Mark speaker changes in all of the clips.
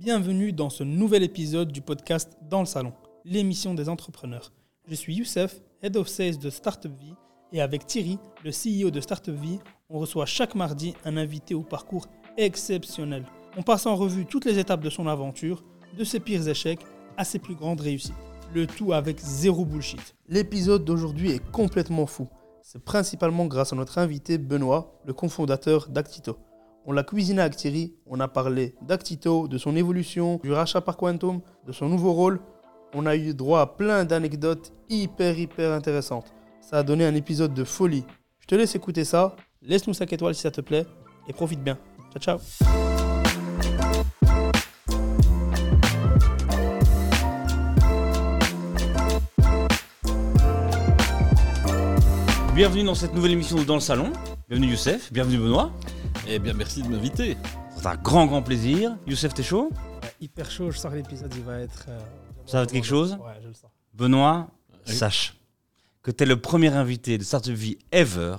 Speaker 1: Bienvenue dans ce nouvel épisode du podcast Dans le Salon, l'émission des entrepreneurs. Je suis Youssef, Head of Sales de Startup Vie, et avec Thierry, le CEO de Startup Vie, on reçoit chaque mardi un invité au parcours exceptionnel. On passe en revue toutes les étapes de son aventure, de ses pires échecs à ses plus grandes réussites. Le tout avec zéro bullshit. L'épisode d'aujourd'hui est complètement fou. C'est principalement grâce à notre invité Benoît, le cofondateur d'Actito. On l'a cuisiné avec Thierry, on a parlé d'Actito, de son évolution, du rachat par Quantum, de son nouveau rôle. On a eu droit à plein d'anecdotes hyper hyper intéressantes. Ça a donné un épisode de folie. Je te laisse écouter ça, laisse-nous 5 étoiles si ça te plaît, et profite bien. Ciao ciao
Speaker 2: Bienvenue dans cette nouvelle émission Dans le Salon. Bienvenue Youssef, bienvenue Benoît.
Speaker 3: Eh bien, merci de m'inviter.
Speaker 2: C'est un grand, grand plaisir. Youssef, t'es chaud?
Speaker 1: Ouais, hyper chaud, je sens que l'épisode il va être. euh,
Speaker 2: Ça va être quelque chose?
Speaker 1: Ouais, je le sens.
Speaker 2: Benoît,
Speaker 3: Oui.
Speaker 2: sache que t'es le premier invité de Startup Vie ever,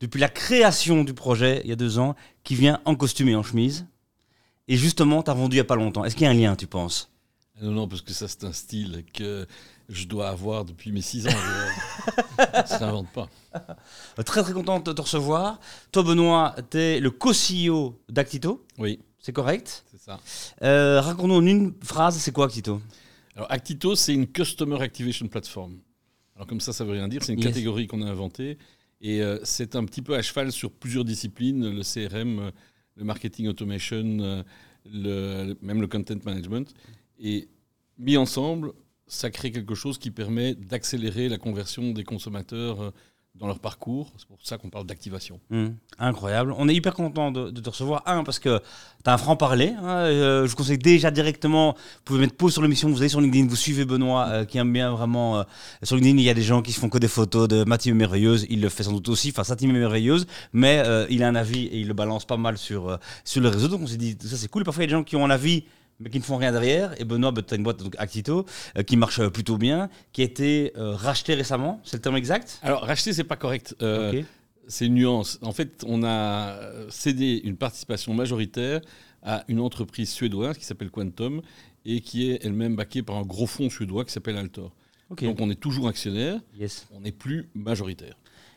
Speaker 2: depuis la création du projet il y a deux ans, qui vient en costume et en chemise. Et justement, t'as vendu il y a pas longtemps. Est-ce qu'il y a un lien, tu penses?
Speaker 3: Non, non, parce que ça, c'est un style que je dois avoir depuis mes 6 ans. je- ça s'invente pas.
Speaker 2: Euh, Très, très content de te recevoir. Toi, Benoît, t'es le co-CEO d'Actito.
Speaker 3: Oui,
Speaker 2: C'est correct
Speaker 3: c'est ça.
Speaker 2: euh, Raconte-nous en une phrase, c'est quoi Actito?
Speaker 3: Alors, Actito, c'est une Customer Activation Platform. Alors, comme ça, ça veut rien dire. C'est une
Speaker 2: Yes.
Speaker 3: catégorie qu'on a inventée. Et euh, c'est un petit peu à cheval sur plusieurs disciplines le CRM, euh, le marketing automation, le- même le content management. Et mis ensemble, ça crée quelque chose qui permet d'accélérer la conversion des consommateurs euh, dans leur parcours. C'est pour ça qu'on parle d'activation.
Speaker 2: Hum, incroyable. On est hyper content de, te recevoir. Un, parce que tu as un franc-parler. hein, euh, je vous conseille déjà directement, vous pouvez mettre pause sur l'émission, vous allez sur LinkedIn, vous suivez Benoît, euh, qui aime bien vraiment. sur LinkedIn, il y a des gens qui se font que des photos de ma team merveilleuse. Il le fait sans doute aussi, enfin, sa team est merveilleuse, mais il a un avis et il le balance pas mal sur, sur le réseau. Donc on s'est dit, ça c'est cool. Parfois, il y a des gens qui ont un avis. Mais qui ne font rien derrière. Et Benoît, tu as une boîte donc Actito euh, qui marche euh, plutôt bien, qui a été euh, rachetée récemment. C'est le terme exact?
Speaker 3: Alors, racheter, c'est pas correct. Euh. C'est une nuance. En fait, on a cédé une participation majoritaire à une entreprise suédoise qui s'appelle Quantum et qui est elle-même backée par un gros fonds suédois qui s'appelle Altor. Donc, on est toujours actionnaire,
Speaker 2: Yes.
Speaker 3: on n'est plus majoritaire.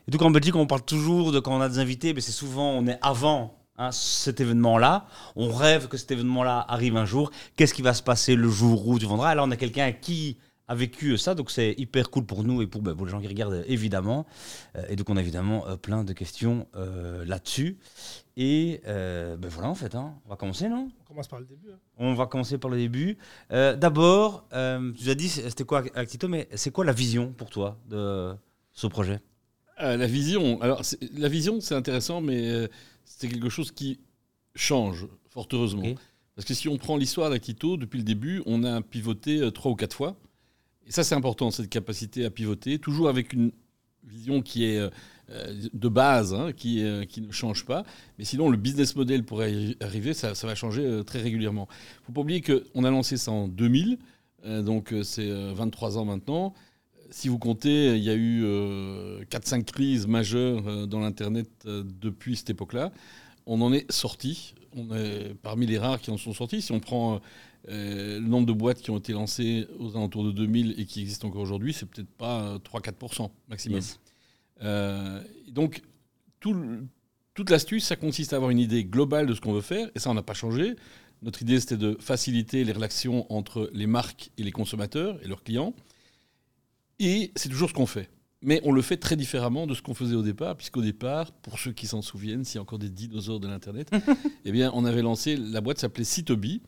Speaker 2: Et donc en Belgique, on parle toujours de quand on a des invités, mais c'est souvent on est avant hein, cet événement-là. On rêve que cet événement-là arrive un jour. Qu'est-ce qui va se passer le jour où tu vendras? Alors on a quelqu'un qui a vécu ça, donc c'est hyper cool pour nous et pour, ben, pour les gens qui regardent évidemment. Euh, et donc on a évidemment euh, plein de questions euh, là-dessus. Et euh, ben voilà en fait, hein. on va commencer non?
Speaker 1: On commence par le début. hein.
Speaker 2: On va commencer par le début. Euh, D'abord, euh, tu as dit c'était quoi Actito, mais c'est quoi la vision pour toi de ce projet?
Speaker 3: Euh, la vision, alors c'est- la vision, c'est intéressant, mais euh, c'est quelque chose qui change, fort heureusement. Parce que si on prend l'histoire d'Actito, depuis le début, on a pivoté euh, trois ou quatre fois. Et ça, c'est important, cette capacité à pivoter, toujours avec une vision qui est euh, euh, de base, hein, qui, qui ne change pas. Mais sinon, le business model pour y arriver, ça, ça va changer très régulièrement. Il ne faut pas oublier qu'on a lancé ça en 2000, euh, donc c'est euh, 23 ans maintenant. Si vous comptez, il y a eu 4-5 crises majeures euh, dans l'Internet euh, depuis cette époque-là. On en est sorti. On est parmi les rares qui en sont sortis. Si on prend euh, le nombre de boîtes qui ont été lancées aux alentours de 2000 et qui existent encore aujourd'hui, c'est peut-être pas euh, 3-4% maximum.
Speaker 2: Yes.
Speaker 3: Euh, donc, tout le- toute l'astuce, ça consiste à avoir une idée globale de ce qu'on veut faire, et ça, on n'a pas changé. Notre idée, c'était de faciliter les relations entre les marques et les consommateurs et leurs clients. Et c'est toujours ce qu'on fait. Mais on le fait très différemment de ce qu'on faisait au départ, puisqu'au départ, pour ceux qui s'en souviennent, s'il y a encore des dinosaures de l'Internet, eh bien, on avait lancé, la boîte s'appelait C2B,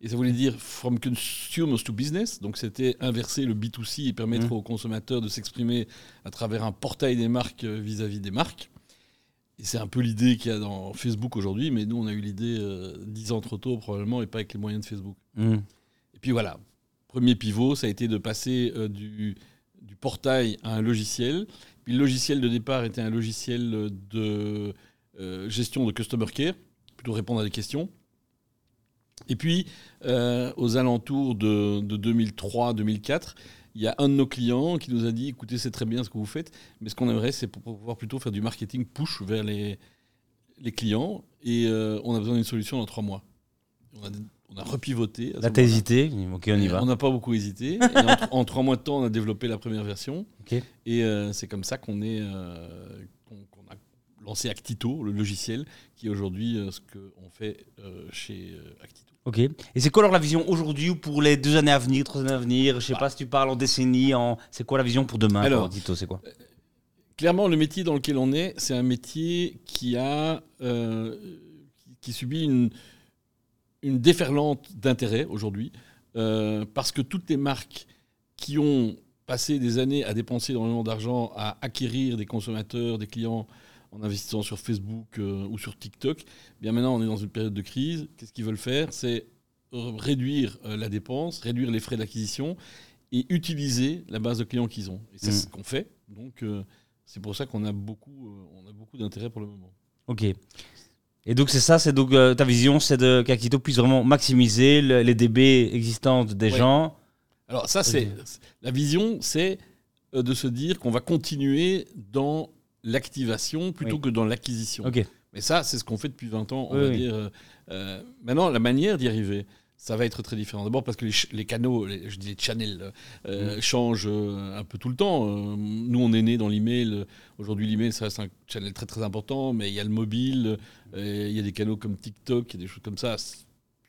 Speaker 3: et ça voulait dire From Consumers to Business. Donc, c'était inverser le B2C et permettre
Speaker 2: Mhm.
Speaker 3: aux consommateurs de s'exprimer à travers un portail des marques euh, vis-à-vis des marques. Et c'est un peu l'idée qu'il y a dans Facebook aujourd'hui, mais nous, on a eu l'idée euh, dix ans trop tôt, probablement, et pas avec les moyens de Facebook.
Speaker 2: Hmm.
Speaker 3: Et puis voilà, premier pivot, ça a été de passer euh, du portail à un logiciel. Le logiciel de départ était un logiciel de euh, gestion de customer care, plutôt répondre à des questions. Et puis, euh, aux alentours de, de 2003-2004, il y a un de nos clients qui nous a dit écoutez, c'est très bien ce que vous faites, mais ce qu'on aimerait, c'est pouvoir plutôt faire du marketing push vers les, clients. Et euh, on a besoin d'une solution dans trois mois. On a repivoté.
Speaker 2: Là, t'as hésité. Ok, on y va.
Speaker 3: On n'a pas beaucoup hésité. Et en, en trois mois de temps, on a développé la première version.
Speaker 2: Ok.
Speaker 3: Et euh, c'est comme ça qu'on est, euh, qu'on a lancé Actito, le logiciel, qui est aujourd'hui euh, ce qu'on fait euh, chez Actito.
Speaker 2: Ok. Et c'est quoi alors la vision aujourd'hui ou pour les deux années à venir, trois années à venir? Je sais
Speaker 3: Bah.
Speaker 2: pas si tu parles en décennie, en. C'est quoi la vision pour demain
Speaker 3: Alors,
Speaker 2: toi, Tito C'est quoi?
Speaker 3: Clairement, le métier dans lequel on est, c'est un métier qui a qui, qui subit une, une déferlante d'intérêt aujourd'hui, euh, parce que toutes les marques qui ont passé des années à dépenser énormément d'argent, à acquérir des consommateurs, des clients en investissant sur Facebook euh, ou sur TikTok, bien maintenant on est dans une période de crise. Qu'est-ce qu'ils veulent faire? C'est réduire euh, la dépense, réduire les frais d'acquisition et utiliser la base de clients qu'ils ont. Et c'est ce qu'on fait. Donc c'est pour ça qu'on a beaucoup, on a beaucoup d'intérêt pour le moment.
Speaker 2: Ok. Et donc c'est ça, c'est donc euh, ta vision, c'est de qu'Actito puisse vraiment maximiser le- les DB existantes des
Speaker 3: Ouais.
Speaker 2: gens.
Speaker 3: Alors ça, c'est la vision, c'est euh, de se dire qu'on va continuer dans l'activation plutôt
Speaker 2: Oui.
Speaker 3: que dans l'acquisition. Mais ça, c'est ce qu'on fait depuis 20 ans, on
Speaker 2: Oui,
Speaker 3: va
Speaker 2: oui.
Speaker 3: dire. euh, maintenant, la manière d'y arriver, ça va être très différent. D'abord parce que les, les canaux, les- je dis les channels, euh,
Speaker 2: Mm.
Speaker 3: changent euh, un peu tout le temps. Euh, nous, on est né dans l'email. Aujourd'hui, l'email, ça reste un channel très très important, mais il y a le mobile, il y a des canaux comme TikTok, il y a des choses comme ça.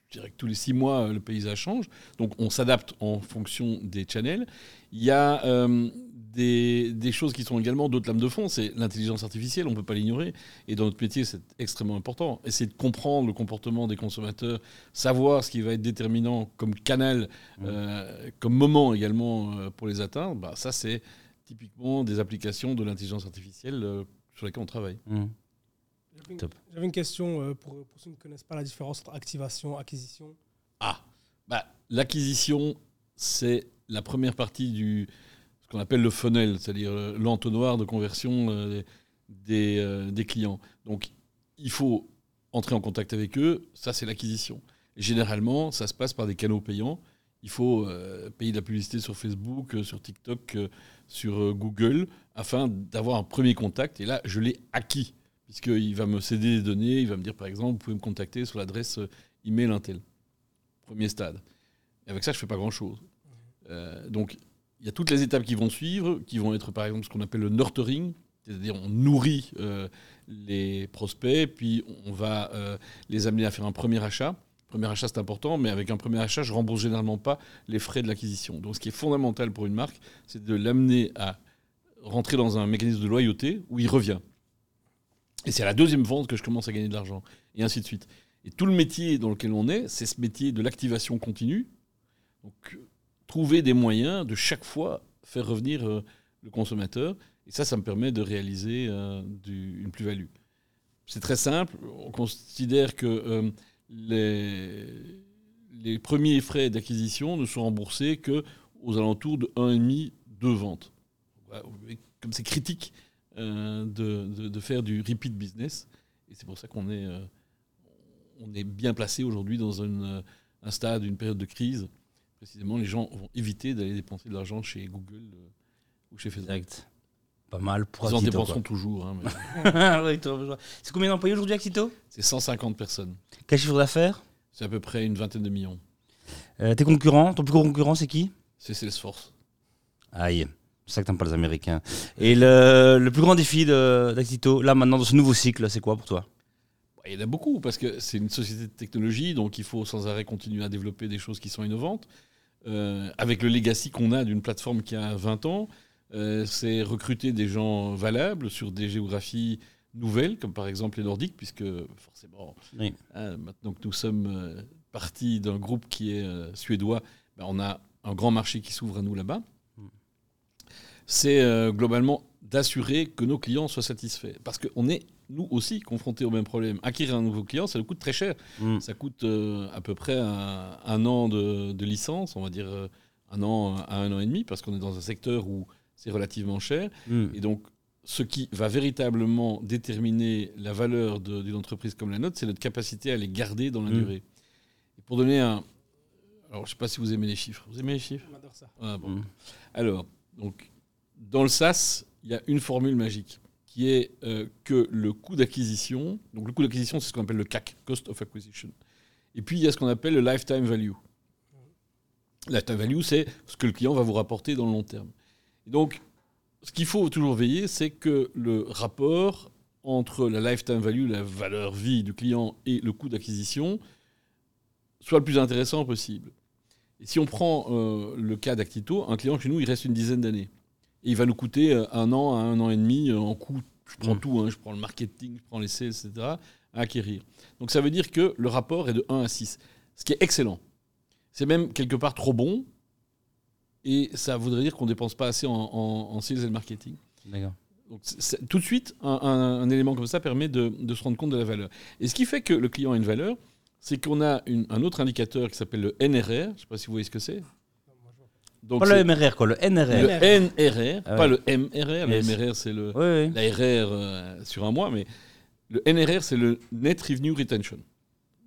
Speaker 3: Je dirais que tous les six mois, le paysage change. Donc, on s'adapte en fonction des channels. Il y a euh, des, des choses qui sont également d'autres lames de fond. C'est l'intelligence artificielle, on ne peut pas l'ignorer. Et dans notre métier, c'est extrêmement important. Essayer de comprendre le comportement des consommateurs, savoir ce qui va être déterminant comme canal, euh, comme moment également euh, pour les atteindre, bah, ça, c'est typiquement des applications de l'intelligence artificielle euh, sur lesquelles on travaille.
Speaker 2: Mm.
Speaker 1: J'avais une-
Speaker 2: Top.
Speaker 1: J'avais une question pour, pour ceux qui ne connaissent pas la différence entre activation et acquisition.
Speaker 3: Ah, bah, l'acquisition, c'est la première partie du qu'on appelle le funnel, c'est-à-dire euh, l'entonnoir de conversion euh, des, euh, des clients. Donc, il faut entrer en contact avec eux, ça c'est l'acquisition. Généralement, ça se passe par des canaux payants. Il faut payer de la publicité sur Facebook, sur TikTok, sur Google, afin d'avoir un premier contact. Et là, je l'ai acquis, puisqu'il va me céder des données, il va me dire par exemple, vous pouvez me contacter sur l'adresse email Intel. Premier stade. Et avec ça, je fais pas grand-chose. Donc, il y a toutes les étapes qui vont suivre, qui vont être par exemple ce qu'on appelle le nurturing, c'est-à-dire on nourrit euh, les prospects, puis on va euh, les amener à faire un premier achat. Premier achat, c'est important, mais avec un premier achat, je rembourse généralement pas les frais de l'acquisition. Donc, ce qui est fondamental pour une marque, c'est de l'amener à rentrer dans un mécanisme de loyauté où il revient. Et c'est à la deuxième vente que je commence à gagner de l'argent, et ainsi de suite. Et tout le métier dans lequel on est, c'est ce métier de l'activation continue. Donc, trouver des moyens de chaque fois faire revenir euh, le consommateur. Et ça, ça me permet de réaliser euh, une plus-value. C'est très simple. On considère que euh, les, premiers frais d'acquisition ne sont remboursés que aux alentours de 1,5, 2 ventes. Comme c'est critique de, faire du repeat business. Et c'est pour ça qu'on est, bien placé aujourd'hui dans un stade, une période de crise. Précisément, les gens vont éviter d'aller dépenser de l'argent chez Google euh, ou chez Facebook.
Speaker 2: Direct. Pas mal pour
Speaker 3: Ils en dépenseront toujours. hein, mais
Speaker 2: Ouais, toi, c'est combien d'employés aujourd'hui Actito
Speaker 3: c'est 150 personnes.
Speaker 2: Quel chiffre d'affaires?
Speaker 3: C'est à peu près une vingtaine de millions.
Speaker 2: Euh, Tes concurrents Ton plus gros concurrent, c'est qui?
Speaker 3: C'est Salesforce.
Speaker 2: Aïe. C'est ça que t'aimes pas les Américains. Et le, le plus grand défi d'Actito, là maintenant, dans ce nouveau cycle, c'est quoi pour toi?
Speaker 3: Bah, Il y en a beaucoup parce que c'est une société de technologie, donc il faut sans arrêt continuer à développer des choses qui sont innovantes. Euh, avec le legacy qu'on a d'une plateforme qui a 20 ans, euh, c'est recruter des gens valables sur des géographies nouvelles, comme par exemple les Nordiques, puisque forcément,
Speaker 2: Oui.
Speaker 3: hein, maintenant que nous sommes euh, partis d'un groupe qui est euh, suédois, ben, on a un grand marché qui s'ouvre à nous là-bas.
Speaker 2: Mm.
Speaker 3: C'est euh, globalement d'assurer que nos clients soient satisfaits. Parce qu'on est, nous aussi, confrontés au même problème. Acquérir un nouveau client, ça nous coûte très cher.
Speaker 2: Mm.
Speaker 3: Ça coûte euh, à peu près un, un an de, de licence, on va dire euh, un an à un an et demi, parce qu'on est dans un secteur où c'est relativement cher.
Speaker 2: Mm.
Speaker 3: Et donc, ce qui va véritablement déterminer la valeur de- d'une entreprise comme la nôtre, c'est notre capacité à les garder dans la
Speaker 2: Mm.
Speaker 3: durée. Et pour donner un... Alors, je ne sais pas si vous aimez les chiffres. Vous aimez les chiffres?
Speaker 1: On adore ça.
Speaker 3: Ah, bon.
Speaker 2: Mm.
Speaker 3: Alors, donc, dans le SaaS, il y a une formule magique qui est euh, que le coût d'acquisition, donc le coût d'acquisition, c'est ce qu'on appelle le CAC, Cost of Acquisition, Et puis, il y a ce qu'on appelle le lifetime value. Lifetime value, c'est ce que le client va vous rapporter dans le long terme. Et donc, ce qu'il faut toujours veiller, c'est que le rapport entre la lifetime value, la valeur vie du client et le coût d'acquisition soit le plus intéressant possible. Et si on prend euh, le cas d'Actito, un client chez nous, il reste une dizaine d'années. Et il va nous coûter euh, un an à un an et demi euh, en coût. Je prends
Speaker 2: Mm.
Speaker 3: tout, hein, je prends le marketing, je prends les sales, etc., à acquérir. Donc ça veut dire que le rapport est de 1 à 6, ce qui est excellent. C'est même quelque part trop bon. Et ça voudrait dire qu'on ne dépense pas assez en, en- en sales et marketing.
Speaker 2: D'accord.
Speaker 3: Donc, tout de suite, un, un- un élément comme ça permet de, de se rendre compte de la valeur. Et ce qui fait que le client a une valeur, c'est qu'on a une- un autre indicateur qui s'appelle le NRR. Je ne sais pas si vous voyez ce que c'est. Donc,
Speaker 2: Pas le MRR, quoi, le NRR.
Speaker 3: le NRR,
Speaker 2: Ah
Speaker 3: pas le MRR. Le. MRR, c'est le,
Speaker 2: Oui, oui.
Speaker 3: l'ARR euh, sur un mois, mais le NRR, c'est le Net Revenue Retention.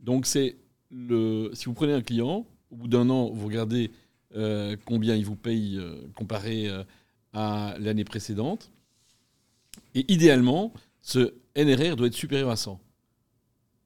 Speaker 3: Donc, c'est le, si vous prenez un client, au bout d'un an, vous regardez euh, combien il vous paye euh, comparé à l'année précédente. Et idéalement, ce NRR doit être supérieur à 100.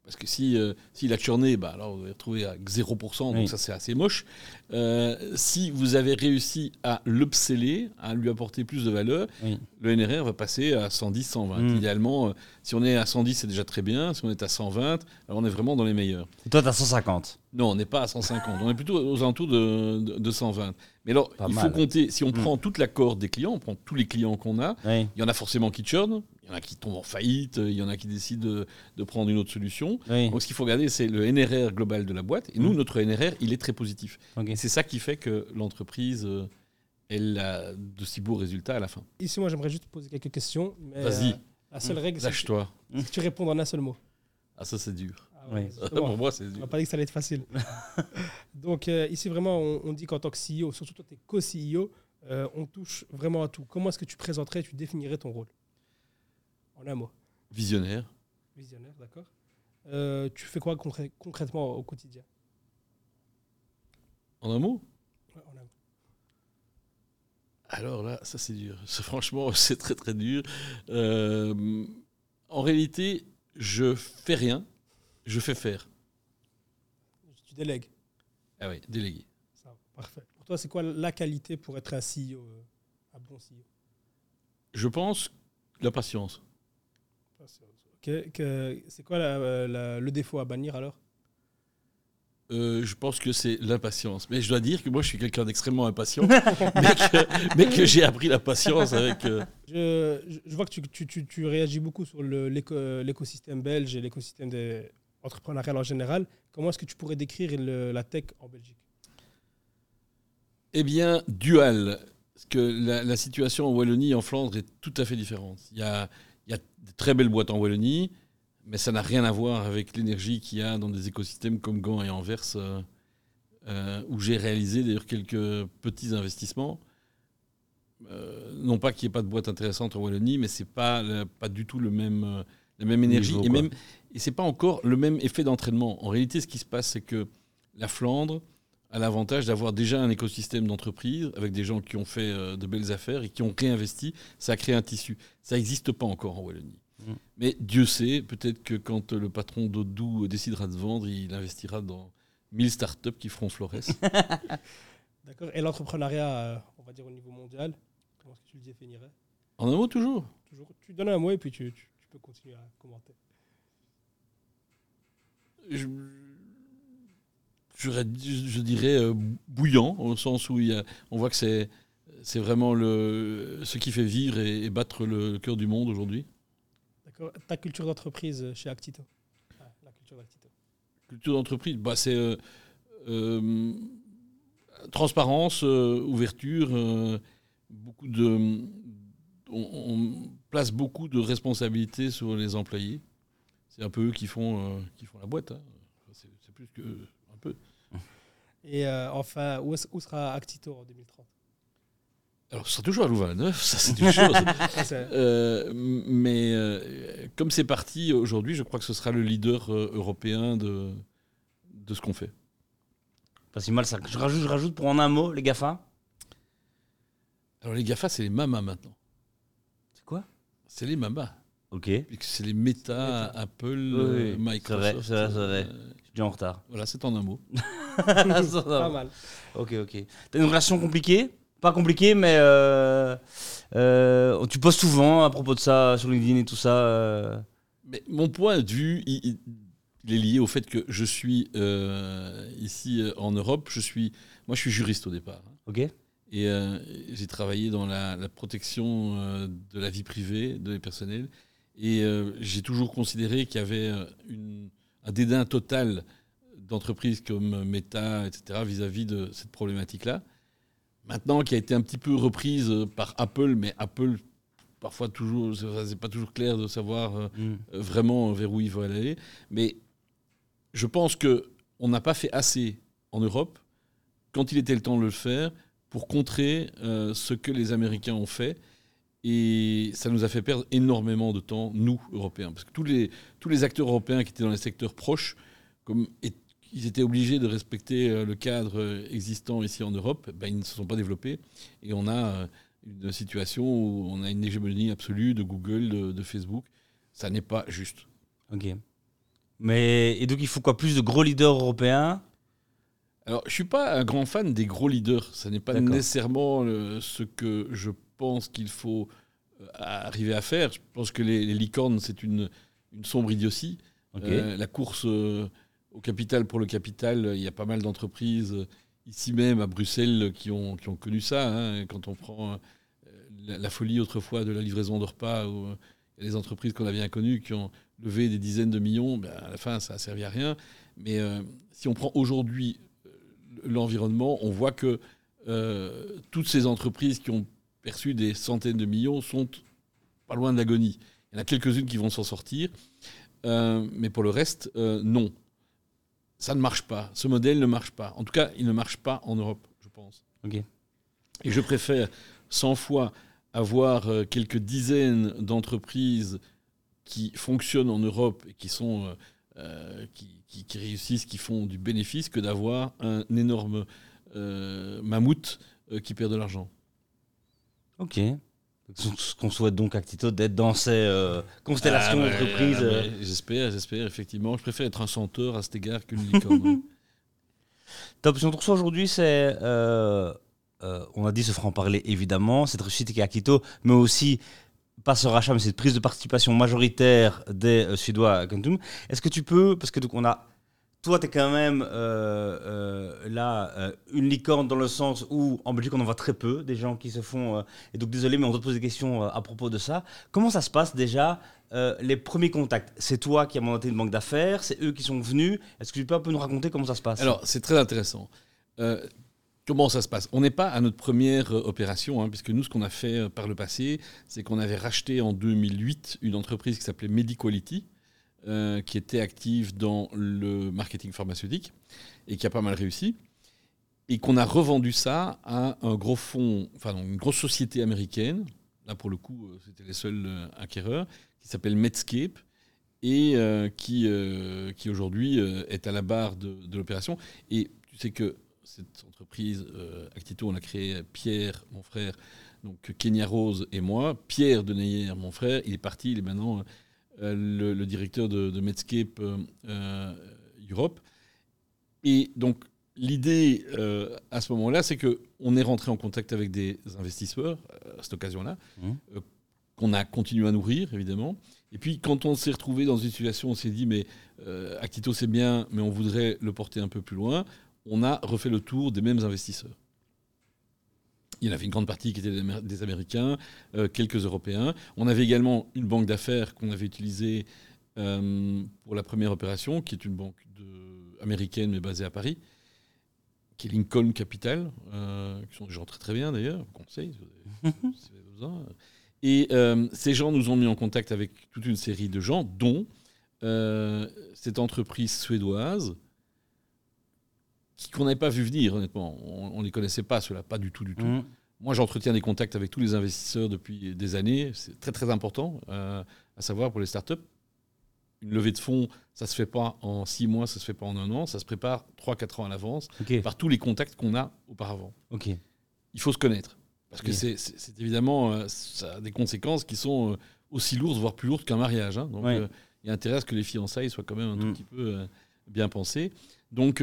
Speaker 3: Parce que si, euh, s'il a churné, bah, alors vous allez retrouver à 0%, donc
Speaker 2: Oui.
Speaker 3: ça c'est assez moche. Euh, si vous avez réussi à l'upseller, à lui apporter plus de valeur,
Speaker 2: Oui.
Speaker 3: le NRR va passer à 110, 120.
Speaker 2: Mm.
Speaker 3: Idéalement, euh, si on est à 110, c'est déjà très bien. Si on est à 120, alors on est vraiment dans les meilleurs.
Speaker 2: Et toi, t'as 150.
Speaker 3: Non, on n'est pas à 150. On est plutôt aux alentours de, de, de 120. Mais alors,
Speaker 2: Pas
Speaker 3: il
Speaker 2: mal.
Speaker 3: faut compter, si on
Speaker 2: Mm.
Speaker 3: prend toute la corde des clients, on prend tous les clients qu'on a,
Speaker 2: Oui.
Speaker 3: il y en a forcément qui churn, il y en a qui tombent en faillite, il y en a qui décident de, de prendre une autre solution.
Speaker 2: Oui.
Speaker 3: Donc ce qu'il faut regarder, c'est le NRR global de la boîte. Et nous,
Speaker 2: Mm.
Speaker 3: notre NRR, il est très positif. Et c'est ça qui fait que l'entreprise, euh, elle a de si beaux résultats à la fin.
Speaker 1: Ici, moi, j'aimerais juste te poser quelques questions.
Speaker 3: Vas-y.
Speaker 1: euh, la seule règle, c'est que tu réponds en un seul mot.
Speaker 3: Ah, ça, c'est dur.
Speaker 1: Ah
Speaker 2: Oui.
Speaker 3: Pour moi, c'est
Speaker 1: On
Speaker 3: dur.
Speaker 1: m'a pas dit que ça allait être facile. Donc, euh, ici, vraiment, on, on dit qu'en tant que CEO, surtout toi, tu es co-CEO, euh, on touche vraiment à tout. Comment est-ce que tu présenterais, tu définirais ton rôle? En un mot.
Speaker 3: Visionnaire.
Speaker 1: Visionnaire, d'accord. Euh, tu fais quoi concré- concrètement au quotidien?
Speaker 3: En un mot?
Speaker 1: Ouais, en un mot.
Speaker 3: Alors là, ça c'est dur. Franchement, c'est très très dur. Euh, en réalité, je fais rien, je fais faire.
Speaker 1: Tu délègues.
Speaker 3: Ah oui, délégué.
Speaker 1: Ça, parfait. Pour toi, c'est quoi la qualité pour être un CEO, euh, un bon CEO
Speaker 3: Je pense la patience.
Speaker 1: Que- C'est quoi la- la- le défaut à bannir alors?
Speaker 3: Euh, je pense que c'est l'impatience. Mais je dois dire que moi, je suis quelqu'un d'extrêmement impatient, mais que, j'ai appris la patience avec. euh,
Speaker 1: je, vois que tu, tu- tu- tu réagis beaucoup sur l'écosystème belge et l'écosystème des entrepreneurial en général. Comment est-ce que tu pourrais décrire le- la tech en Belgique?
Speaker 3: Eh bien, dual. Parce que la, la situation en Wallonie et en Flandre est tout à fait différente. Il y a, il y a de très belles boîtes en Wallonie, mais ça n'a rien à voir avec l'énergie qu'il y a dans des écosystèmes comme Gand et Anvers, euh, euh, où j'ai réalisé d'ailleurs quelques petits investissements. Euh, non pas qu'il n'y ait pas de boîte intéressante en Wallonie, mais c'est pas pas du tout le même la même énergie
Speaker 2: Niveau,
Speaker 3: et même et c'est pas encore le même effet d'entraînement. En réalité, ce qui se passe, c'est que la Flandre a l'avantage d'avoir déjà un écosystème d'entreprise avec des gens qui ont fait euh, de belles affaires et qui ont réinvesti. Ça a créé un tissu. Ça n'existe pas encore en Wallonie.
Speaker 2: Mm.
Speaker 3: Mais Dieu sait, peut-être que quand le patron d'Odou décidera de vendre, il investira dans 1000 startups qui feront Flores.
Speaker 1: D'accord Et l'entrepreneuriat, euh, on va dire au niveau mondial, comment est-ce que tu le définirais?
Speaker 3: En un mot, toujours.
Speaker 1: Toujours, Tu donnes un mot et puis tu, tu- tu peux continuer à commenter.
Speaker 3: je, je dirais euh, bouillant, au sens où il y a, on voit que c'est, c'est vraiment le, ce qui fait vivre et, et battre le cœur du monde aujourd'hui.
Speaker 1: D'accord Ta culture d'entreprise chez Actito Ouais, La culture d'Actito.
Speaker 3: Culture d'entreprise, bah, c'est euh, euh, transparence, euh, ouverture, beaucoup de, on, on place beaucoup de responsabilités sur les employés. C'est un peu eux qui font, qui font la boîte. hein. C'est, c'est plus que.
Speaker 1: Et euh, enfin, où, sera Actito en 2030
Speaker 3: Alors, ce sera toujours à Louvain-la-Neuve, ça c'est une chose.
Speaker 1: Ça, c'est-
Speaker 3: Euh, mais euh, comme c'est parti aujourd'hui, je crois que ce sera le leader euh, européen de, de ce qu'on fait.
Speaker 2: Pas si mal ça. Je rajoute, je rajoute pour en un mot, les GAFA?
Speaker 3: Alors les GAFA, c'est les mamas maintenant.
Speaker 2: C'est quoi?
Speaker 3: C'est les mamas.
Speaker 2: Ok.
Speaker 3: c'est les Meta, Apple,
Speaker 2: Oui,
Speaker 3: euh,
Speaker 2: oui,
Speaker 3: Microsoft.
Speaker 2: c'est vrai, c'est vrai, c'est vrai.
Speaker 3: euh,
Speaker 2: Je suis déjà en retard.
Speaker 3: voilà, c'est en un mot.
Speaker 1: Pas mal.
Speaker 2: Ok, ok. T'as une relation compliquée? Pas compliquée, mais euh, euh, tu postes souvent à propos de ça sur LinkedIn et tout ça. euh.
Speaker 3: Mais mon point de vue, il, il- il est lié au fait que je suis euh, ici euh, en Europe. Je suis, moi, je suis juriste au départ.
Speaker 2: Ok.
Speaker 3: Et euh, j'ai travaillé dans la, la protection euh, de la vie privée, de les personnels. Et euh, j'ai toujours considéré qu'il y avait euh, une- un dédain total d'entreprises comme Meta, etc., vis-à-vis de cette problématique-là. Maintenant, qui a été un petit peu reprise euh, par Apple, mais Apple, parfois, toujours, c'est pas toujours clair de savoir
Speaker 2: Mm.
Speaker 3: vraiment vers où il faut aller. Mais je pense que on n'a pas fait assez en Europe quand il était le temps de le faire pour contrer euh, ce que les Américains ont fait. Et ça nous a fait perdre énormément de temps, nous, Européens. Parce que tous les, tous les acteurs européens qui étaient dans les secteurs proches, comme ils étaient obligés de respecter euh, le cadre euh, existant ici en Europe, ben, ils ne se sont pas développés. Et on a euh, une situation où on a une hégémonie absolue de Google, de, de Facebook. Ça n'est pas juste.
Speaker 2: Ok. Mais et donc il faut quoi? Plus de gros leaders européens?
Speaker 3: Alors, je suis pas un grand fan des gros leaders. Ça n'est pas nécessairement ce que je pense qu'il faut euh, arriver à faire. Je pense que les, les licornes, c'est une, une sombre idiotie. Euh, la course euh, au capital pour le capital, il y a pas mal d'entreprises ici même à Bruxelles qui ont, qui ont connu ça. hein. Quand on prend la, la folie autrefois de la livraison de repas, où des entreprises qu'on a bien connues qui ont levé des dizaines de millions, ben, à la fin, ça n'a servi à rien. Mais euh, si on prend aujourd'hui l'environnement, on voit que euh, toutes ces entreprises qui ont perçu des centaines de millions sont pas loin de l'agonie. Il y en a quelques-unes qui vont s'en sortir, euh, mais pour le reste, euh, non. Ça ne marche pas. Ce modèle ne marche pas. En tout cas, il ne marche pas en Europe, je pense. Et je préfère 100 fois avoir euh, quelques dizaines d'entreprises qui fonctionnent en Europe et qui sont euh, qui, qui- qui réussissent, qui font du bénéfice, que d'avoir un énorme euh, mammouth euh, qui perd de l'argent.
Speaker 2: Ok. Ce qu'on souhaite donc à Tito d'être dans ces euh, constellations
Speaker 3: Ah, ah,
Speaker 2: euh.
Speaker 3: J'espère, j'espère, effectivement. Je préfère être un chanteur à cet égard qu'une licorne. ouais.
Speaker 2: Top. Si on te reçoit aujourd'hui, c'est. euh, euh, on a dit ce franc-parler, évidemment, cette réussite qui est à Quito, mais aussi, pas ce rachat, mais cette prise de participation majoritaire des euh, Suédois à Quantum. Est-ce que tu peux, parce que donc on a. Toi, tu es quand même euh, euh, là euh, une licorne dans le sens où en Belgique on en voit très peu, des gens qui se font. et donc désolé, mais on doit te poser des questions à propos de ça. Comment ça se passe déjà les premiers contacts? C'est toi qui as mandaté une banque d'affaires, c'est eux qui sont venus. Est-ce que tu peux un peu nous raconter comment ça se passe?
Speaker 3: Alors, c'est très intéressant. Comment ça se passe? On n'est pas à notre première opération, hein, puisque nous, ce qu'on a fait par le passé, c'est qu'on avait racheté en 2008 une entreprise qui s'appelait Mediquality, euh, qui était active dans le marketing pharmaceutique et qui a pas mal réussi. Et qu'on a revendu ça à un gros fonds, enfin une grosse société américaine. Là, pour le coup, euh, c'était les seuls euh, acquéreurs, qui s'appelle Medscape et qui, qui aujourd'hui est à la barre de, de l'opération. Et tu sais que cette entreprise, Actito, on l'a créée Pierre, mon frère, donc Kenya Rose et moi. Pierre Deneyer, mon frère, il est parti, il est maintenant le, le directeur de, de Medscape euh, euh, Europe. Et donc, l'idée euh, à ce moment-là, c'est qu'on est rentré en contact avec des investisseurs euh, à cette occasion-là, euh, qu'on a continué à nourrir, évidemment. Et puis, quand on s'est retrouvé dans une situation, on s'est dit, mais euh, Actito, c'est bien, mais on voudrait le porter un peu plus loin, on a refait le tour des mêmes investisseurs. Il y en avait une grande partie qui étaient des Améri- des Américains, euh, quelques Européens. On avait également une banque d'affaires qu'on avait utilisée euh, pour la première opération, qui est une banque de- américaine mais basée à Paris, qui est Lincoln Capital, euh, qui sont des gens très très bien d'ailleurs, conseil si vous avez, besoin. Et ces gens nous ont mis en contact avec toute une série de gens, dont cette entreprise suédoise qu'on n'avait pas vu venir, honnêtement. On ne les connaissait pas, ceux-là, pas du tout, du tout.
Speaker 2: Mhm.
Speaker 3: Moi, j'entretiens des contacts avec tous les investisseurs depuis des années. C'est très, très important, euh, à savoir pour les startups. Une levée de fonds, ça ne se fait pas en six mois, ça ne se fait pas en un an, ça se prépare trois, quatre ans à l'avance par tous les contacts qu'on a auparavant.
Speaker 2: Ok.
Speaker 3: Il faut se connaître. Parce que c'est- évidemment, euh, ça a des conséquences qui sont euh, aussi lourde, voire plus lourde qu'un mariage. hein. Donc,
Speaker 2: Ouais.
Speaker 3: il y a intérêt à ce que les fiançailles soient quand même un tout
Speaker 2: Mm.
Speaker 3: petit peu bien pensées. Donc,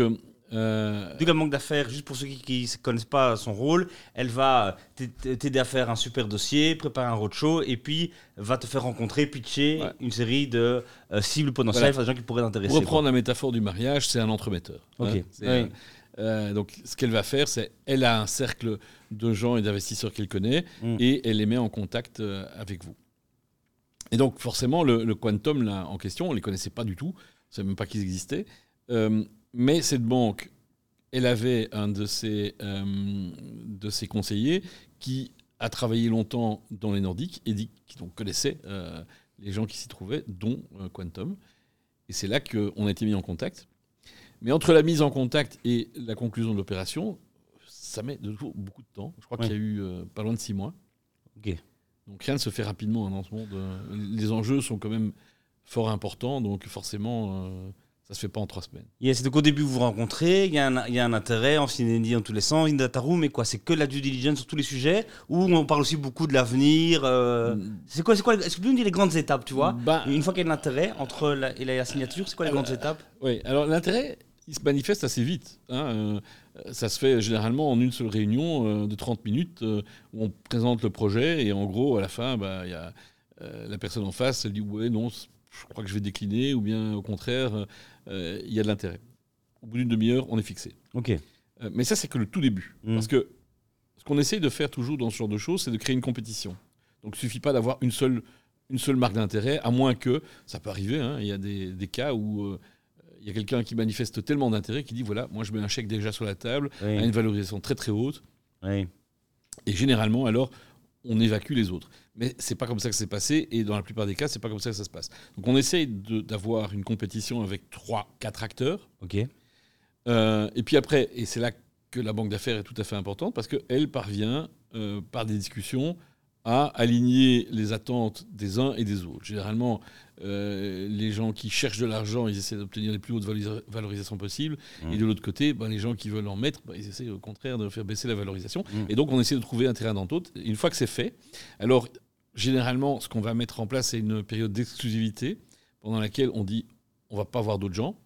Speaker 3: euh, euh,
Speaker 2: Du manque d'affaires, juste pour ceux qui ne connaissent pas son rôle, elle va t'a- t'aider à faire un super dossier, préparer un roadshow et puis va te faire rencontrer, pitcher
Speaker 3: Ouais.
Speaker 2: une série de euh, cibles potentielles,
Speaker 3: Voilà.
Speaker 2: des gens qui pourraient t'intéresser.
Speaker 3: pour reprendre la métaphore du mariage, c'est un entremetteur.
Speaker 2: Ok.
Speaker 3: hein.
Speaker 2: Oui.
Speaker 3: euh, donc, ce qu'elle va faire, c'est elle a un cercle de gens et d'investisseurs qu'elle connaît
Speaker 2: Mm.
Speaker 3: et elle les met en contact euh, avec vous. Et donc, forcément, le, le quantum là, en question, on ne les connaissait pas du tout, on ne savait même pas qu'ils existaient. Mais cette banque, elle avait un de ses, euh, de ses conseillers qui a travaillé longtemps dans les Nordiques et dit- qui donc connaissait euh, les gens qui s'y trouvaient, dont euh, Quantum. Et c'est là qu'on a été mis en contact. Mais entre la mise en contact et la conclusion de l'opération, ça met de nouveau beaucoup de temps. Je crois
Speaker 2: Ouais.
Speaker 3: qu'il y a eu euh, pas loin de six mois. Donc rien ne se fait rapidement hein, dans ce monde. Les enjeux sont quand même fort importants, donc forcément, euh, ça se fait pas en trois semaines.
Speaker 2: Yes, donc au début, vous vous rencontrez, il y, a un- y a un intérêt, on s'y dans tous les sens, une data room, mais quoi C'est que la due diligence sur tous les sujets Ou on parle aussi beaucoup de l'avenir euh, C'est quoi, c'est quoi Est-ce que peux nous dire les grandes étapes, tu vois
Speaker 3: Bah,
Speaker 2: Une fois qu'il y a l'intérêt entre la, et la, la signature, c'est quoi les
Speaker 3: Alors,
Speaker 2: grandes étapes
Speaker 3: Oui, alors l'intérêt, il se manifeste assez vite. hein, euh, ça se fait généralement en une seule réunion euh, de 30 minutes euh, où on présente le projet et en gros, à la fin, bah, il y a euh, la personne en face, elle dit Ouais, non, c- je crois que je vais décliner, ou bien au contraire, euh, il y a de l'intérêt. Au bout d'une demi-heure, on est fixé.
Speaker 2: Ok.
Speaker 3: Euh, mais ça, c'est que le tout début.
Speaker 2: Mm.
Speaker 3: Parce que ce qu'on essaye de faire toujours dans ce genre de choses, c'est de créer une compétition. Donc, il suffit pas d'avoir une seule, une seule marque d'intérêt, à moins que, ça peut arriver, hein, il y a des, des cas où euh, il y a quelqu'un qui manifeste tellement d'intérêt qui dit voilà, moi je mets un chèque déjà sur la table, à
Speaker 2: Oui.
Speaker 3: une valorisation très très haute,
Speaker 2: oui.
Speaker 3: et généralement, alors, on évacue les autres. Mais c'est pas comme ça que c'est passé, et dans la plupart des cas, c'est pas comme ça que ça se passe. Donc, on essaye d'avoir une compétition avec trois, quatre acteurs.
Speaker 2: Ok.
Speaker 3: Euh, et puis après, et c'est là que la banque d'affaires est tout à fait importante, parce qu'elle parvient, euh, par des discussions, à aligner les attentes des uns et des autres. Généralement, euh, les gens qui cherchent de l'argent, ils essaient d'obtenir les plus hautes valorisa- valorisations possibles.
Speaker 2: Mm.
Speaker 3: Et de l'autre côté, ben, les gens qui veulent en mettre, ben, ils essaient au contraire de faire baisser la valorisation.
Speaker 2: Mm.
Speaker 3: Et donc, on essaie de trouver un terrain d'entente. Une fois que c'est fait, alors, généralement, ce qu'on va mettre en place, c'est une période d'exclusivité pendant laquelle on dit on va pas voir d'autres gens.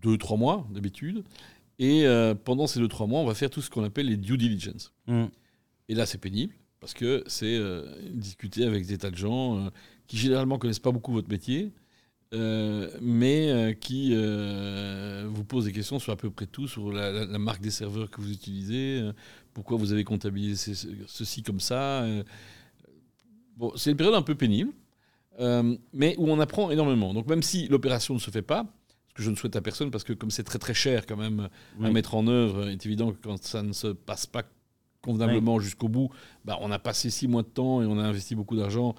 Speaker 3: Deux, trois mois d'habitude. Et euh, pendant ces deux, trois mois, on va faire tout ce qu'on appelle les due diligence.
Speaker 2: Mm.
Speaker 3: Et là, c'est pénible parce que c'est euh, discuter avec des tas de gens euh, qui généralement connaissent pas beaucoup votre métier, euh, mais qui vous posent des questions sur à peu près tout, sur la, la- la marque des serveurs que vous utilisez, pourquoi vous avez comptabilisé ce- ceci comme ça. Bon, c'est une période un peu pénible, mais où on apprend énormément. Donc même si l'opération ne se fait pas, ce que je ne souhaite à personne, parce que comme c'est très très cher quand même à mettre en œuvre, il est évident que quand ça ne se passe pas convenablement jusqu'au bout, bah, on a passé six mois de temps et on a investi beaucoup d'argent.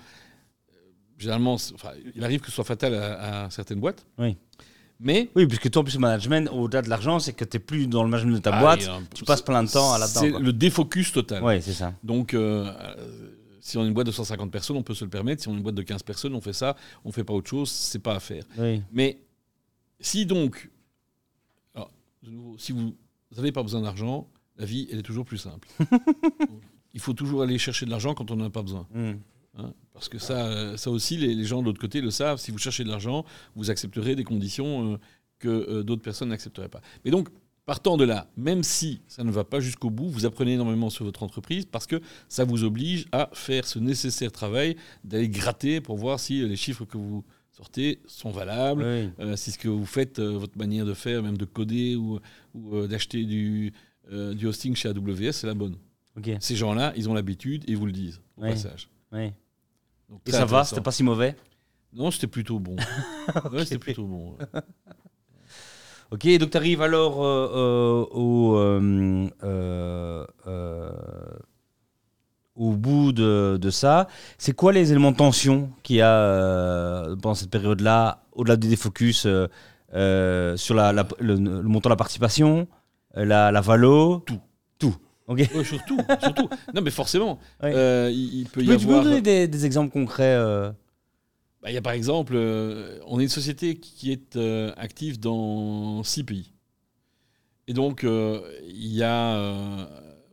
Speaker 3: Euh, Généralement, enfin, il arrive que ce soit fatal à, à certaines boîtes.
Speaker 2: Oui.
Speaker 3: Mais
Speaker 2: Oui, puisque toi, en plus, le management, au-delà de l'argent, c'est que tu n'es plus dans le management de ta
Speaker 3: Ah,
Speaker 2: boîte, tu passes plein de temps à là-dedans.
Speaker 3: C'est le défocus total.
Speaker 2: Ouais, c'est ça.
Speaker 3: Donc, euh, euh, si on a une boîte de 150 personnes, on peut se le permettre. Si on a une boîte de 15 personnes, on fait ça. On fait pas autre chose. C'est pas à faire.
Speaker 2: Oui.
Speaker 3: Mais si donc, alors, de nouveau, si vous n'avez pas besoin d'argent, la vie, elle est toujours plus simple. Il faut toujours aller chercher de l'argent quand on n'en a pas besoin.
Speaker 2: Mm.
Speaker 3: hein. parce que ça, ça aussi, les, les gens de l'autre côté le savent. Si vous cherchez de l'argent, vous accepterez des conditions euh, que euh, d'autres personnes n'accepteraient pas. Mais donc, partant de là, même si ça ne va pas jusqu'au bout, vous apprenez énormément sur votre entreprise parce que ça vous oblige à faire ce nécessaire travail d'aller gratter pour voir si euh, les chiffres que vous sortez sont valables,
Speaker 2: Oui.
Speaker 3: euh, si ce que vous faites, votre manière de faire, même de coder ou, ou, d'acheter du, euh, du hosting chez AWS, c'est la bonne. Ces gens-là, ils ont l'habitude et ils vous le disent au
Speaker 2: Ouais.
Speaker 3: passage. Donc,
Speaker 2: Et ça va, c'était pas si mauvais?
Speaker 3: Non, c'était plutôt bon. Ouais, c'était plutôt bon. ouais.
Speaker 2: Ok, donc tu arrives alors euh, euh, au, au bout de, de ça. C'est quoi les éléments de tension qu'il y a pendant cette période-là, au-delà du défocus sur la, la- le, le montant de la participation, la, la valo
Speaker 3: Tout.
Speaker 2: Tout. Ok.
Speaker 3: Ouais, surtout, surtout. Non, mais forcément,
Speaker 2: Ouais.
Speaker 3: euh, il, il peut y
Speaker 2: peux, tu peux nous
Speaker 3: avoir.
Speaker 2: donner des, des exemples concrets euh,
Speaker 3: Bah, Il y a par exemple, euh, on est une société qui est euh, active dans six pays. Et donc, euh, il y a, euh,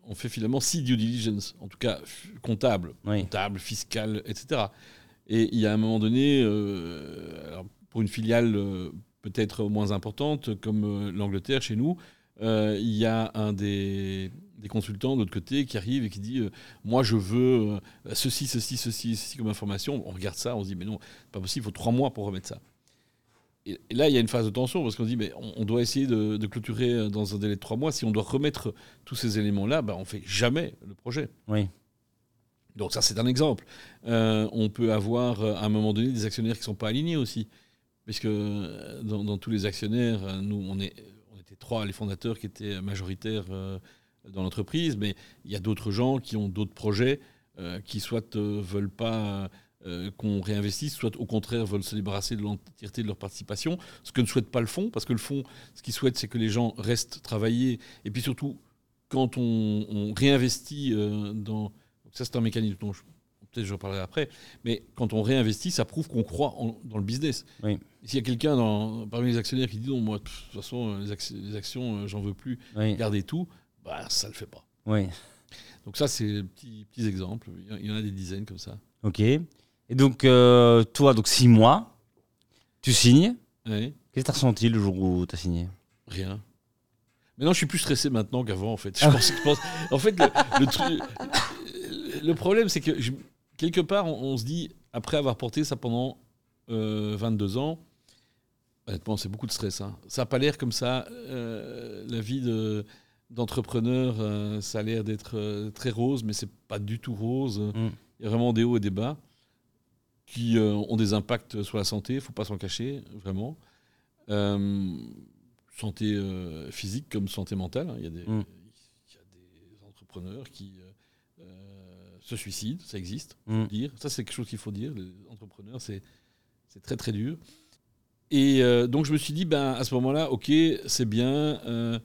Speaker 3: on fait finalement six due diligence, en tout cas comptable,
Speaker 2: Oui.
Speaker 3: comptable, fiscal, etc. Et il y a un moment donné, euh, alors, pour une filiale euh, peut-être moins importante comme euh, l'Angleterre chez nous, euh, il y a un des, des consultants de l'autre côté qui arrive et qui dit euh, Moi, je veux euh, ceci, ceci, ceci, ceci comme information. On regarde ça, on se dit Mais non, c'est pas possible, il faut trois mois pour remettre ça. Et, et là, il y a une phase de tension parce qu'on se dit Mais on, on doit essayer de, de clôturer euh, dans un délai de trois mois. Si on doit remettre tous ces éléments-là, bah, on fait jamais le projet.
Speaker 2: Oui.
Speaker 3: Donc ça, c'est un exemple. Euh, on peut avoir euh, à un moment donné des actionnaires qui ne sont pas alignés aussi. Puisque euh, dans, dans tous les actionnaires, euh, nous, on, est, était trois, les fondateurs qui étaient majoritaires euh, dans l'entreprise, mais il y a d'autres gens qui ont d'autres projets euh, qui soit ne veulent pas euh, qu'on réinvestisse, soit au contraire veulent se débarrasser de l'entièreté de leur participation, ce que ne souhaite pas le fonds, parce que le fonds, ce qu'il souhaite, c'est que les gens restent travailler, et puis surtout, quand on, réinvestit euh, dans... ça, c'est un mécanisme dont je- peut-être je reparlerai après, mais quand on réinvestit, ça prouve qu'on croit en- dans le business.
Speaker 2: Oui.
Speaker 3: S'il y a quelqu'un parmi les actionnaires qui dit non, moi, de toute façon, les, ac- les actions, euh, j'en veux plus,
Speaker 2: Oui.
Speaker 3: gardez tout, bah, ça le fait pas.
Speaker 2: Oui.
Speaker 3: Donc ça, c'est des petits, petits exemples. Il y en- a des dizaines comme ça.
Speaker 2: Ok. Et donc, euh, toi, donc six mois, tu signes. Qu'est-ce que tu as ressenti le jour où tu as signé?
Speaker 3: Rien. Maintenant, je suis plus stressé maintenant qu'avant, en fait. Je pense, je pense- en fait, le, le truc- le problème, c'est que je- quelque part, on, on se dit, après avoir porté ça pendant euh, 22 ans, honnêtement, c'est beaucoup de stress. hein. Ça n'a pas l'air comme ça. euh, la vie de- d'entrepreneur, euh, ça a l'air d'être euh, très rose, mais c'est pas du tout rose.
Speaker 2: Mm.
Speaker 3: Il y a vraiment des hauts et des bas qui euh, ont des impacts sur la santé, il ne faut pas s'en cacher, vraiment. Euh, santé euh, physique comme santé mentale. hein. Il y, a des-
Speaker 2: Mm.
Speaker 3: il y a des entrepreneurs qui euh, euh, se suicident, ça existe,
Speaker 2: Mm.
Speaker 3: dire. Ça, c'est quelque chose qu'il faut dire. Les entrepreneurs, c'est c'est très, très dur. Et euh, donc, je me suis dit, ben, à ce moment-là, OK, c'est bien, euh,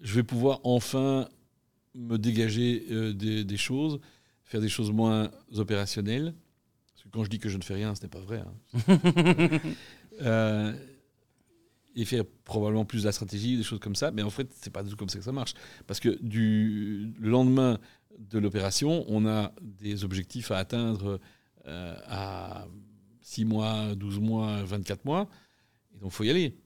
Speaker 3: je vais pouvoir enfin me dégager euh, des, des choses, faire des choses moins opérationnelles. Parce que quand je dis que je ne fais rien, ce n'est pas vrai. hein. Et faire probablement plus de la stratégie, des choses comme ça. Mais en fait, c'est pas du tout comme ça que ça marche. Parce que du le lendemain de l'opération, on a des objectifs à atteindre euh, à 6 mois, 12 mois, 24 mois. Et donc, il faut y aller.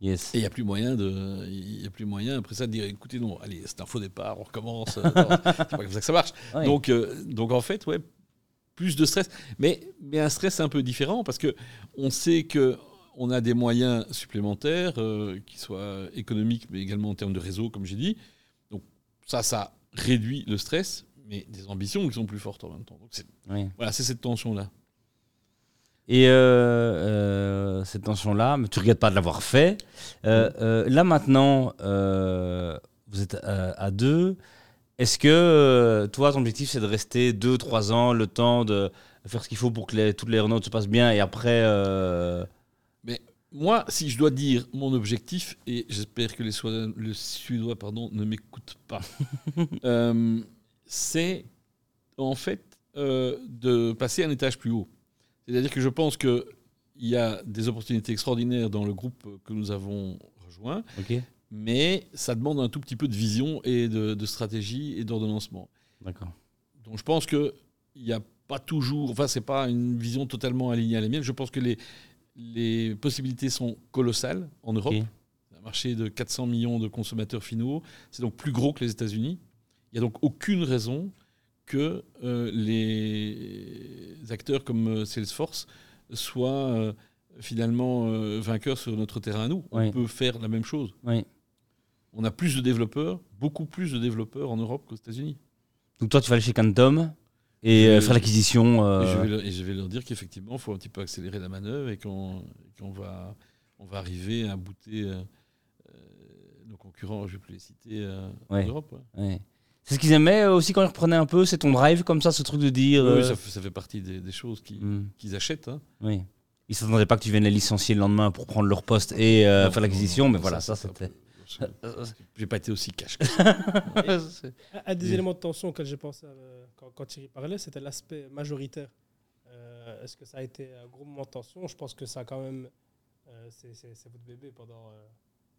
Speaker 2: Yes.
Speaker 3: Et il n'y a plus moyen de, il y a plus moyen après ça de dire, écoutez, non, allez, c'est un faux départ, on recommence. Euh, c'est pas comme ça que ça marche.
Speaker 2: Ouais.
Speaker 3: Donc, euh, donc en fait, ouais, plus de stress, mais, mais un stress un peu différent parce que on sait que on a des moyens supplémentaires, euh, qui soient économiques, mais également en termes de réseau, comme j'ai dit. Donc ça, ça réduit le stress, mais des ambitions qui sont plus fortes en même temps. Donc c'est,
Speaker 2: Oui.
Speaker 3: voilà, c'est cette tension-là.
Speaker 2: Et euh, euh, cette tension-là, mais tu ne regrettes pas de l'avoir fait. Euh, là maintenant, vous êtes à, à deux. Est-ce que toi, ton objectif, c'est de rester deux, trois ans, le temps de faire ce qu'il faut pour que les, toutes les aéronautes se passent bien et après.
Speaker 3: Moi, si je dois dire mon objectif, et j'espère que les le Suédois pardon, ne m'écoutent pas, euh, c'est en fait euh, de passer un étage plus haut. C'est-à-dire que je pense qu'il y a des opportunités extraordinaires dans le groupe que nous avons rejoint, mais ça demande un tout petit peu de vision et de, de stratégie et d'ordonnancement.
Speaker 2: d'accord.
Speaker 3: Donc je pense qu'il n'y a pas toujours, enfin c'est pas une vision totalement alignée à la mienne. Je pense que les, les possibilités sont colossales en Europe. C'est un marché de 400 millions de consommateurs finaux. C'est donc plus gros que les États-Unis. Il n'y a donc aucune raison que euh, les acteurs comme euh, Salesforce soient euh, finalement euh, vainqueurs sur notre terrain à nous. On peut faire la même chose.
Speaker 2: Oui.
Speaker 3: On a plus de développeurs, beaucoup plus de développeurs en Europe qu'aux États-Unis.
Speaker 2: Donc toi, tu vas aller chez Quantum et euh, faire l'acquisition. euh,
Speaker 3: Et, je vais leur, et je vais leur dire qu'effectivement, il faut un petit peu accélérer la manœuvre et qu'on qu'on va, on va arriver à bouter euh, nos concurrents, je ne vais plus les citer,
Speaker 2: Ouais.
Speaker 3: en Europe. ouais.
Speaker 2: ouais. C'est ce qu'ils aimaient aussi quand ils reprenaient un peu, c'est ton drive comme ça, ce truc de dire.
Speaker 3: Oui, ça, fait, ça fait partie des, des choses
Speaker 2: hmm,
Speaker 3: qu'ils achètent. hein.
Speaker 2: oui. Ils s'attendaient pas que tu viennes les licencier le lendemain pour prendre leur poste et
Speaker 3: Non,
Speaker 2: faire l'acquisition, mais
Speaker 3: non,
Speaker 2: voilà, ça,
Speaker 3: ça,
Speaker 2: c'était.
Speaker 3: Ça, J'ai pas été aussi cash. que ça.
Speaker 1: Un- des
Speaker 2: Oui.
Speaker 1: éléments de tension auxquels j'ai pensé euh, quand, quand Thierry parlait, c'était l'aspect majoritaire. Euh, Est-ce que ça a été un gros moment de tension? Je pense que ça a quand même. euh, c'est votre bébé pendant. euh,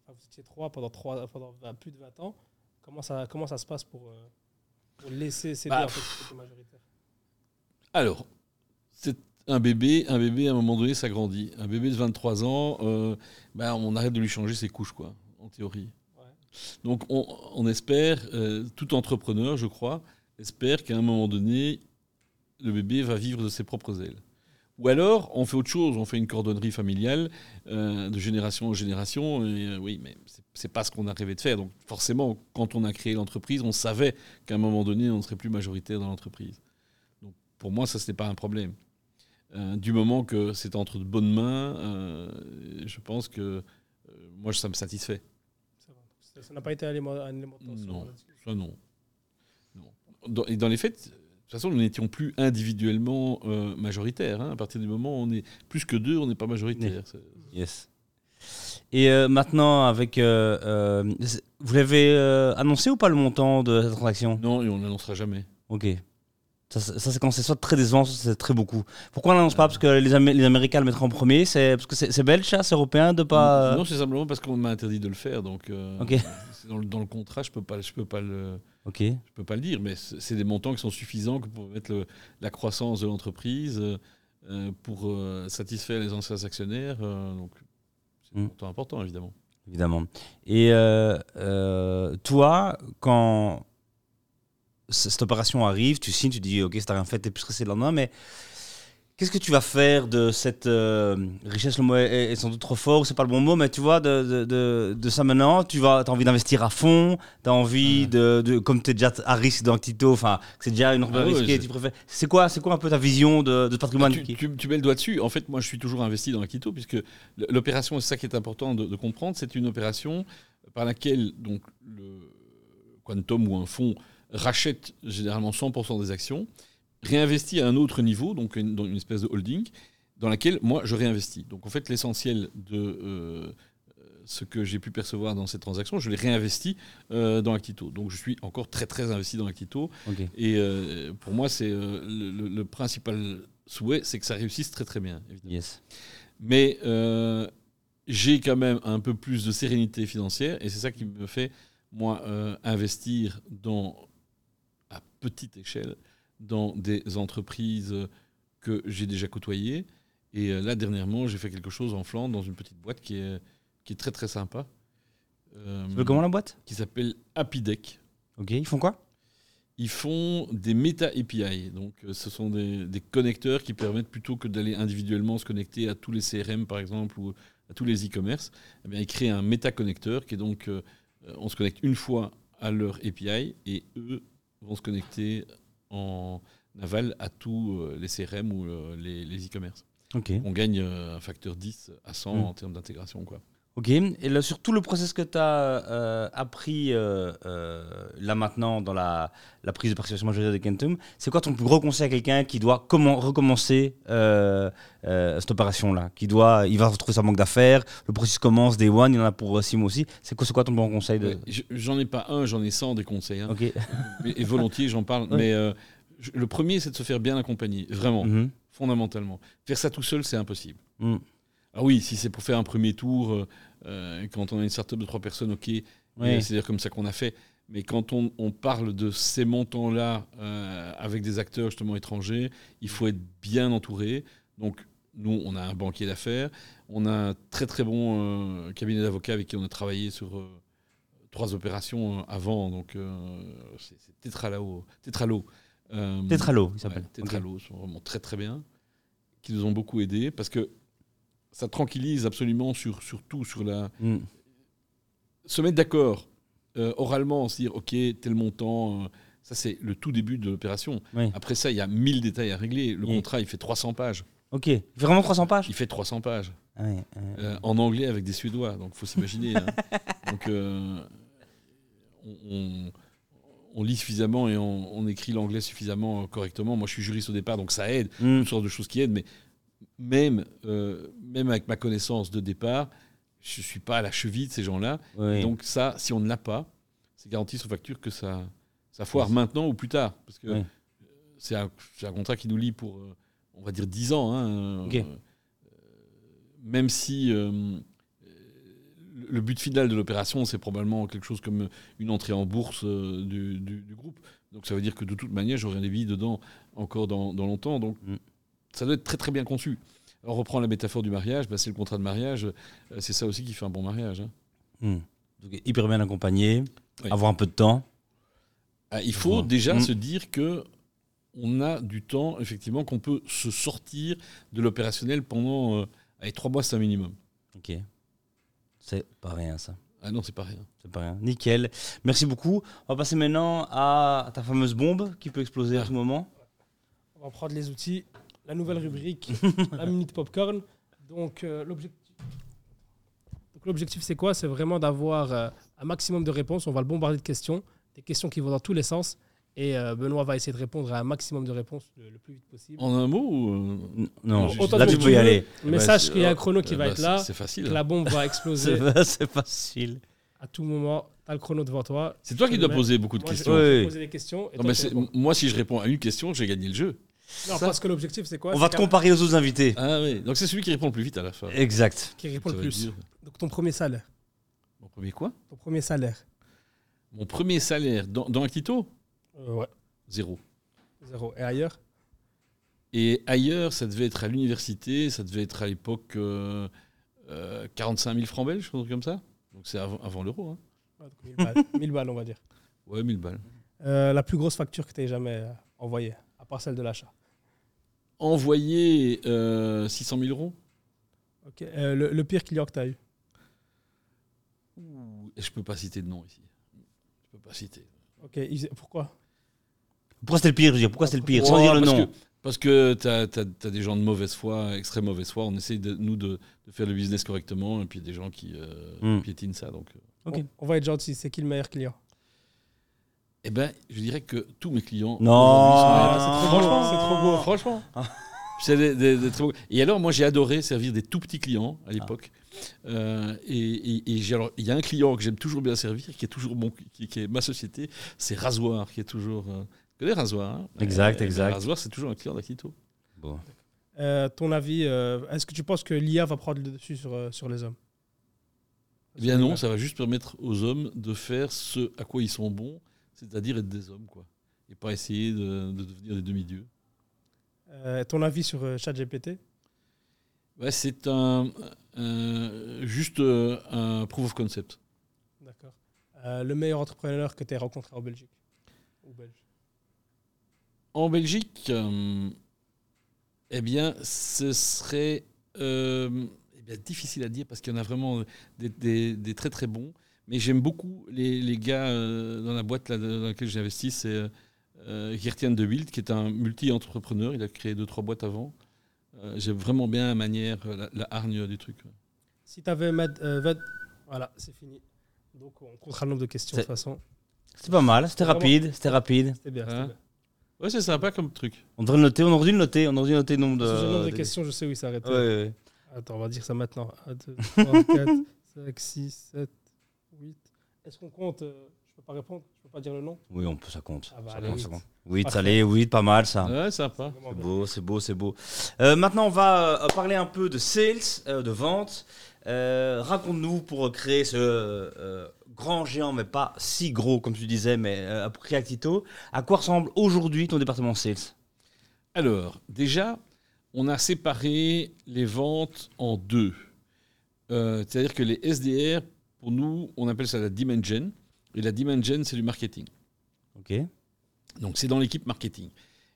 Speaker 1: enfin, vous étiez trois pendant, trois, pendant 20 plus de 20 ans. comment ça, comment ça se passe pour, euh, pour laisser céder
Speaker 3: Bah,
Speaker 1: en fait, majoritaire?
Speaker 3: Alors, c'est un bébé, un bébé à un moment donné, ça grandit. Un bébé de 23 ans, euh, ben, on arrête de lui changer ses couches, quoi, en théorie.
Speaker 1: Ouais.
Speaker 3: Donc, on, on espère, euh, tout entrepreneur, je crois, espère qu'à un moment donné, le bébé va vivre de ses propres ailes. Ou alors, on fait autre chose, on fait une cordonnerie familiale euh, de génération en génération. Et, euh, oui, mais c'est- pas ce qu'on a rêvé de faire. Donc, forcément, quand on a créé l'entreprise, on savait qu'à un moment donné, on ne serait plus majoritaire dans l'entreprise. Donc, pour moi, ça, ce n'est pas un problème. Euh, du moment que c'est entre de bonnes mains, je pense que moi, ça me satisfait.
Speaker 1: Ça n'a pas été un élément,
Speaker 3: Non. Ça, non. non. Dans- et dans les faits, de toute façon, nous n'étions plus individuellement euh, majoritaires. hein. À partir du moment où on est plus que deux, on n'est pas majoritaire.
Speaker 2: Yes. Et euh, maintenant, avec. euh, euh, vous l'avez euh, annoncé ou pas le montant de cette transaction?
Speaker 3: Non, et on n'annoncera jamais.
Speaker 2: Ok. Ça, c'est- ça, c'est quand c'est soit très décevant, soit c'est très beaucoup. Pourquoi on n'annonce pas Parce que les, Amé- les Américains le mettraient en premier C'est parce que c'est belge, C'est européen de pas.
Speaker 3: Non, c'est simplement parce qu'on m'a interdit de le faire. Donc, euh, dans, le, dans le contrat, je peux pas, je peux pas le,
Speaker 2: Ok.
Speaker 3: je peux pas le dire. Mais c'est des montants qui sont suffisants pour mettre le- la croissance de l'entreprise, euh, euh, pour euh, satisfaire les anciens actionnaires. euh, donc, c'est
Speaker 2: Mm.
Speaker 3: montant important, évidemment.
Speaker 2: Évidemment. Et euh, euh, toi, quand cette opération arrive, tu signes, tu dis ok, c'est rien fait, t'es plus stressé le lendemain, mais qu'est-ce que tu vas faire de cette euh, richesse? Le mot est, est sans doute trop fort, c'est pas le bon mot, mais tu vois, de, de, de, de ça maintenant, tu vas, as envie d'investir à fond, tu as envie
Speaker 3: Ouais.
Speaker 2: de, de, comme tu es déjà à risque dans Tito, enfin, c'est déjà une
Speaker 3: Ah
Speaker 2: risquée, tu préfères. C'est quoi, quoi un peu ta vision de, de ce patrimoine
Speaker 3: Tu,
Speaker 2: qui-
Speaker 3: tu- tu mets le doigt dessus. En fait, moi, je suis toujours investi dans Akito, puisque l'opération, c'est ça qui est important de, de comprendre, c'est une opération par laquelle donc, le Quantum ou un fonds rachète généralement 100% des actions, réinvestit à un autre niveau, donc une, dans une espèce de holding, dans laquelle moi, je réinvestis. Donc, en fait, l'essentiel de euh, ce que j'ai pu percevoir dans cette transaction, je l'ai réinvesti euh, dans Actito. Donc, je suis encore très, très investi dans Actito.
Speaker 2: Ok.
Speaker 3: Et euh, pour moi, c'est euh, le, le- le principal souhait, c'est que ça réussisse très très bien. évidemment.
Speaker 2: Yes.
Speaker 3: Mais j'ai quand même un peu plus de sérénité financière, et c'est ça qui me fait moi investir dans petite échelle dans des entreprises que j'ai déjà côtoyées. Et euh, là dernièrement, j'ai fait quelque chose en Flandre dans une petite boîte qui est qui est très très sympa. Euh,
Speaker 2: comment la boîte?
Speaker 3: Qui s'appelle Happydeck.
Speaker 2: Ok, ils font quoi?
Speaker 3: Ils font des méta API. Donc, euh, ce sont des, des connecteurs qui permettent, plutôt que d'aller individuellement se connecter à tous les CRM, par exemple, ou à tous les e-commerce, eh bien, ils créent un méta-connecteur qui est donc, euh, on se connecte une fois à leur API et eux vont se connecter en aval à tous euh, les CRM ou euh, les e-commerce. On gagne euh, un facteur 10 à 100
Speaker 2: Mm.
Speaker 3: en termes d'intégration. quoi.
Speaker 2: Ok, et là, sur tout le process que tu as appris euh, euh, là maintenant dans la, la prise de participation majoritaire de Kentum, c'est quoi ton plus gros conseil à quelqu'un qui doit comment, recommencer euh, euh, cette opération-là? Qui doit, Il va retrouver sa banque d'affaires, le processus commence, day one, il y en a pour 6 mois aussi. C'est quoi, quoi ton bon conseil de...
Speaker 3: Ouais, je- J'en ai pas un, j'en ai 100 des conseils. hein.
Speaker 2: Ok.
Speaker 3: et, et volontiers, j'en parle.
Speaker 2: Ouais.
Speaker 3: Mais euh, le premier, c'est de se faire bien accompagner, vraiment,
Speaker 2: Mhm.
Speaker 3: fondamentalement. Faire ça tout seul, c'est impossible.
Speaker 2: Mm.
Speaker 3: Ah oui, si c'est pour faire un premier tour, euh, euh, quand on a une startup de trois personnes, ok,
Speaker 2: Ouais.
Speaker 3: c'est-à-dire comme ça qu'on a fait. Mais quand on, on parle de ces montants-là euh, avec des acteurs justement étrangers, il faut être bien entouré. Donc nous, on a un banquier d'affaires, on a un très très bon euh, cabinet d'avocats avec qui on a travaillé sur euh, trois opérations avant. Donc c'est Tetralo. Tetralo.
Speaker 2: Tetralo, il s'appelle.
Speaker 3: Tetralo sont vraiment très très bien, qui nous ont beaucoup aidés parce que ça tranquillise absolument sur, sur tout, sur la
Speaker 2: Mm.
Speaker 3: se mettre d'accord euh, oralement, se dire ok tel montant, euh, ça c'est le tout début de l'opération.
Speaker 2: Oui.
Speaker 3: Après ça il y a 1000 détails à régler. Le
Speaker 2: Oui.
Speaker 3: contrat il fait 300 pages.
Speaker 2: Ok, il fait vraiment 300 pages?
Speaker 3: Il fait 300 pages
Speaker 2: Ah ouais.
Speaker 3: euh, en anglais avec des Suédois, donc faut s'imaginer. hein. Donc euh, on, on- on lit suffisamment et on, on écrit l'anglais suffisamment correctement. Moi je suis juriste au départ, donc ça aide.
Speaker 2: Mm.
Speaker 3: toutes sortes de choses qui aident, mais même, euh, même avec ma connaissance de départ, je ne suis pas à la cheville de ces gens-là.
Speaker 2: Oui.
Speaker 3: Donc ça, si on ne l'a pas, c'est garanti sur facture que ça, ça foire
Speaker 2: Oui.
Speaker 3: maintenant ou plus tard. Parce que
Speaker 2: Oui.
Speaker 3: c'est un, contrat qui nous lie pour, euh, on va dire, 10 ans. hein. Euh, même si euh, le- but final de l'opération, c'est probablement quelque chose comme une entrée en bourse du, du- du groupe. Donc ça veut dire que de toute manière, j'aurai des vies dedans encore dans, dans longtemps. Donc
Speaker 2: Mm.
Speaker 3: Ça doit être très très bien conçu. On reprend la métaphore du mariage, bah, c'est le contrat de mariage. euh, c'est ça aussi qui fait un bon mariage. hein.
Speaker 2: Hmm. Donc, hyper bien accompagné,
Speaker 3: Oui.
Speaker 2: avoir un peu de temps.
Speaker 3: Ah, il faut
Speaker 2: Ouais.
Speaker 3: déjà
Speaker 2: Mm.
Speaker 3: se dire que on a du temps, effectivement, qu'on peut se sortir de l'opérationnel pendant euh, allez, trois mois, c'est un minimum.
Speaker 2: Ok. C'est pas rien, ça.
Speaker 3: Ah non, c'est pas rien.
Speaker 2: C'est pas rien. Nickel. Merci beaucoup. On va passer maintenant à ta fameuse bombe qui peut exploser à tout moment.
Speaker 1: On va prendre les outils. La nouvelle rubrique, la minute popcorn. Donc, euh, l'objectif. Donc, l'objectif, c'est quoi? C'est vraiment d'avoir euh, un maximum de réponses. On va le bombarder de questions, des questions qui vont dans tous les sens. Et euh, Benoît va essayer de répondre à un maximum de réponses le, le plus vite possible.
Speaker 3: En un mot ou,
Speaker 2: Non,
Speaker 3: Autant
Speaker 2: là tu peux y aller.
Speaker 1: Mais
Speaker 3: bah,
Speaker 1: sache qu'il y a un chrono qui va
Speaker 3: bah,
Speaker 1: être là.
Speaker 3: C'est facile.
Speaker 1: que la bombe va exploser
Speaker 2: C'est c'est facile.
Speaker 1: à tout moment. Tu as le chrono devant toi.
Speaker 3: C'est toi qui dois poser beaucoup de
Speaker 1: Moi,
Speaker 3: questions.
Speaker 2: Oui.
Speaker 1: poser des questions. et
Speaker 3: Non,
Speaker 1: toi,
Speaker 3: mais
Speaker 1: tu
Speaker 3: c'est-
Speaker 1: réponds.
Speaker 3: moi, si je réponds à une question, j'ai gagné le jeu.
Speaker 1: Non,
Speaker 3: ça-
Speaker 1: parce que l'objectif, c'est quoi
Speaker 2: On
Speaker 1: C'est
Speaker 2: va te comparer aux autres invités.
Speaker 3: Ah oui, donc c'est celui qui répond le plus vite à la fin.
Speaker 2: Exact.
Speaker 1: Qui répond
Speaker 3: Ça
Speaker 1: le plus.
Speaker 3: dire.
Speaker 1: Donc, ton premier salaire.
Speaker 3: Mon premier quoi?
Speaker 1: Ton premier salaire.
Speaker 3: Mon premier salaire dans, dans Actito
Speaker 1: Euh, ouais.
Speaker 3: Zéro.
Speaker 1: Zéro. Et ailleurs?
Speaker 3: Et ailleurs, ça devait être à l'université, ça devait être à l'époque euh, euh, 45 000 francs belges, un truc comme ça. Donc c'est avant, avant l'euro. Hein.
Speaker 1: Ouais, donc 1000 balles. 1000 balles, on va dire.
Speaker 3: Ouais, 1000 balles.
Speaker 1: Euh, la plus grosse facture que tu aies jamais euh, envoyée, à part celle de l'achat.
Speaker 3: Envoyer euh, 600 000 euros?
Speaker 1: Ok. Euh, le, le pire client que tu as eu
Speaker 3: Ouh, et Je peux pas citer de nom ici. Je peux pas citer.
Speaker 1: Ok. Pourquoi?
Speaker 2: Pourquoi c'était le pire je veux dire Pourquoi c'était le pire Sans
Speaker 3: Oh,
Speaker 2: dire le
Speaker 3: parce
Speaker 2: nom?
Speaker 3: Que, parce que tu as, des gens de mauvaise foi, extrême mauvaise foi. On essaie, de, nous, de, de faire le business correctement, et puis des gens qui euh,
Speaker 2: Hmm.
Speaker 3: piétinent ça. Donc, euh.
Speaker 2: Ok.
Speaker 1: on, on va être gentil. C'est qui le meilleur client?
Speaker 3: Eh ben, je dirais que tous mes clients.
Speaker 2: Non. Ah,
Speaker 1: c'est trop beau, c'est trop beau.
Speaker 3: Franchement. C'est des- des- des très beaux- Et alors, moi, j'ai adoré servir des tout petits clients à l'époque. Euh, et et- et j'ai- alors, il y a un client que j'aime toujours bien servir, qui est toujours mon, qui, qui est ma société, c'est Rasoir, qui est toujours. Euh, tu connais Rasoir hein?
Speaker 2: Exact,
Speaker 3: Eh ben,
Speaker 2: exact.
Speaker 3: Rasoir, c'est toujours un client d'Actito.
Speaker 2: Bon.
Speaker 1: Euh, Ton avis, euh, est-ce que tu penses que l'IA va prendre le dessus sur, euh, sur les hommes?
Speaker 3: Eh bien non, ça va juste permettre aux hommes de faire ce à quoi ils sont bons, c'est-à-dire être des hommes, quoi. Et pas essayer de, de devenir des demi-dieux.
Speaker 1: Euh, Ton avis sur euh, ChatGPT?
Speaker 3: Ouais, c'est un, un- juste euh, un proof of concept.
Speaker 1: D'accord. Euh, le meilleur entrepreneur que tu aies rencontré en Belgique Ou belge?
Speaker 3: En Belgique, euh, eh bien, ce serait euh, eh bien, difficile à dire parce qu'il y en a vraiment des, des- des très très bons. Mais j'aime beaucoup les, les gars euh, dans la boîte là, dans laquelle j'investis. C'est euh, euh, Geertjan de Wild, qui est un multi-entrepreneur. Il a créé deux, trois boîtes avant. Euh, j'aime vraiment bien la manière, euh, la, la hargne du truc.
Speaker 1: Si tu avais. Voilà, c'est fini. Donc on comptera le nombre de questions de toute façon.
Speaker 2: C'était pas mal, c'était rapide, c'était rapide.
Speaker 1: C'était bien. c'était
Speaker 3: Hein
Speaker 1: bien.
Speaker 3: Ouais, c'est sympa comme truc.
Speaker 2: On devrait le noter, on aurait dû le noter, on aurait dû noter le nombre de.
Speaker 1: Si j'ai le nombre de questions, je sais où il s'arrête.
Speaker 2: Ouais, ouais, ouais.
Speaker 1: Attends, on va dire ça maintenant. 1, 2, 3, 4, 5, 6, 7, 8. Est-ce qu'on compte euh, Je peux pas répondre Je peux pas dire le nom?
Speaker 2: Oui, on peut, ça compte.
Speaker 1: Ah bah,
Speaker 2: ça
Speaker 1: allez,
Speaker 2: compte, ça compte. Oui, allez, oui, pas mal ça.
Speaker 3: Ouais, sympa.
Speaker 2: C'est beau, c'est beau, c'est beau. Euh, maintenant, on va euh, parler un peu de sales, euh, de vente. Euh, Raconte-nous pour créer ce euh, grand géant, mais pas si gros comme tu disais, mais euh, pour créer Actito. À quoi ressemble aujourd'hui ton département sales?
Speaker 3: Alors, déjà, on a séparé les ventes en deux. Euh, C'est-à-dire que les SDR, pour nous, on appelle ça la demand gen. Et la demand gen, c'est du marketing.
Speaker 2: Ok.
Speaker 3: Donc, c'est dans l'équipe marketing.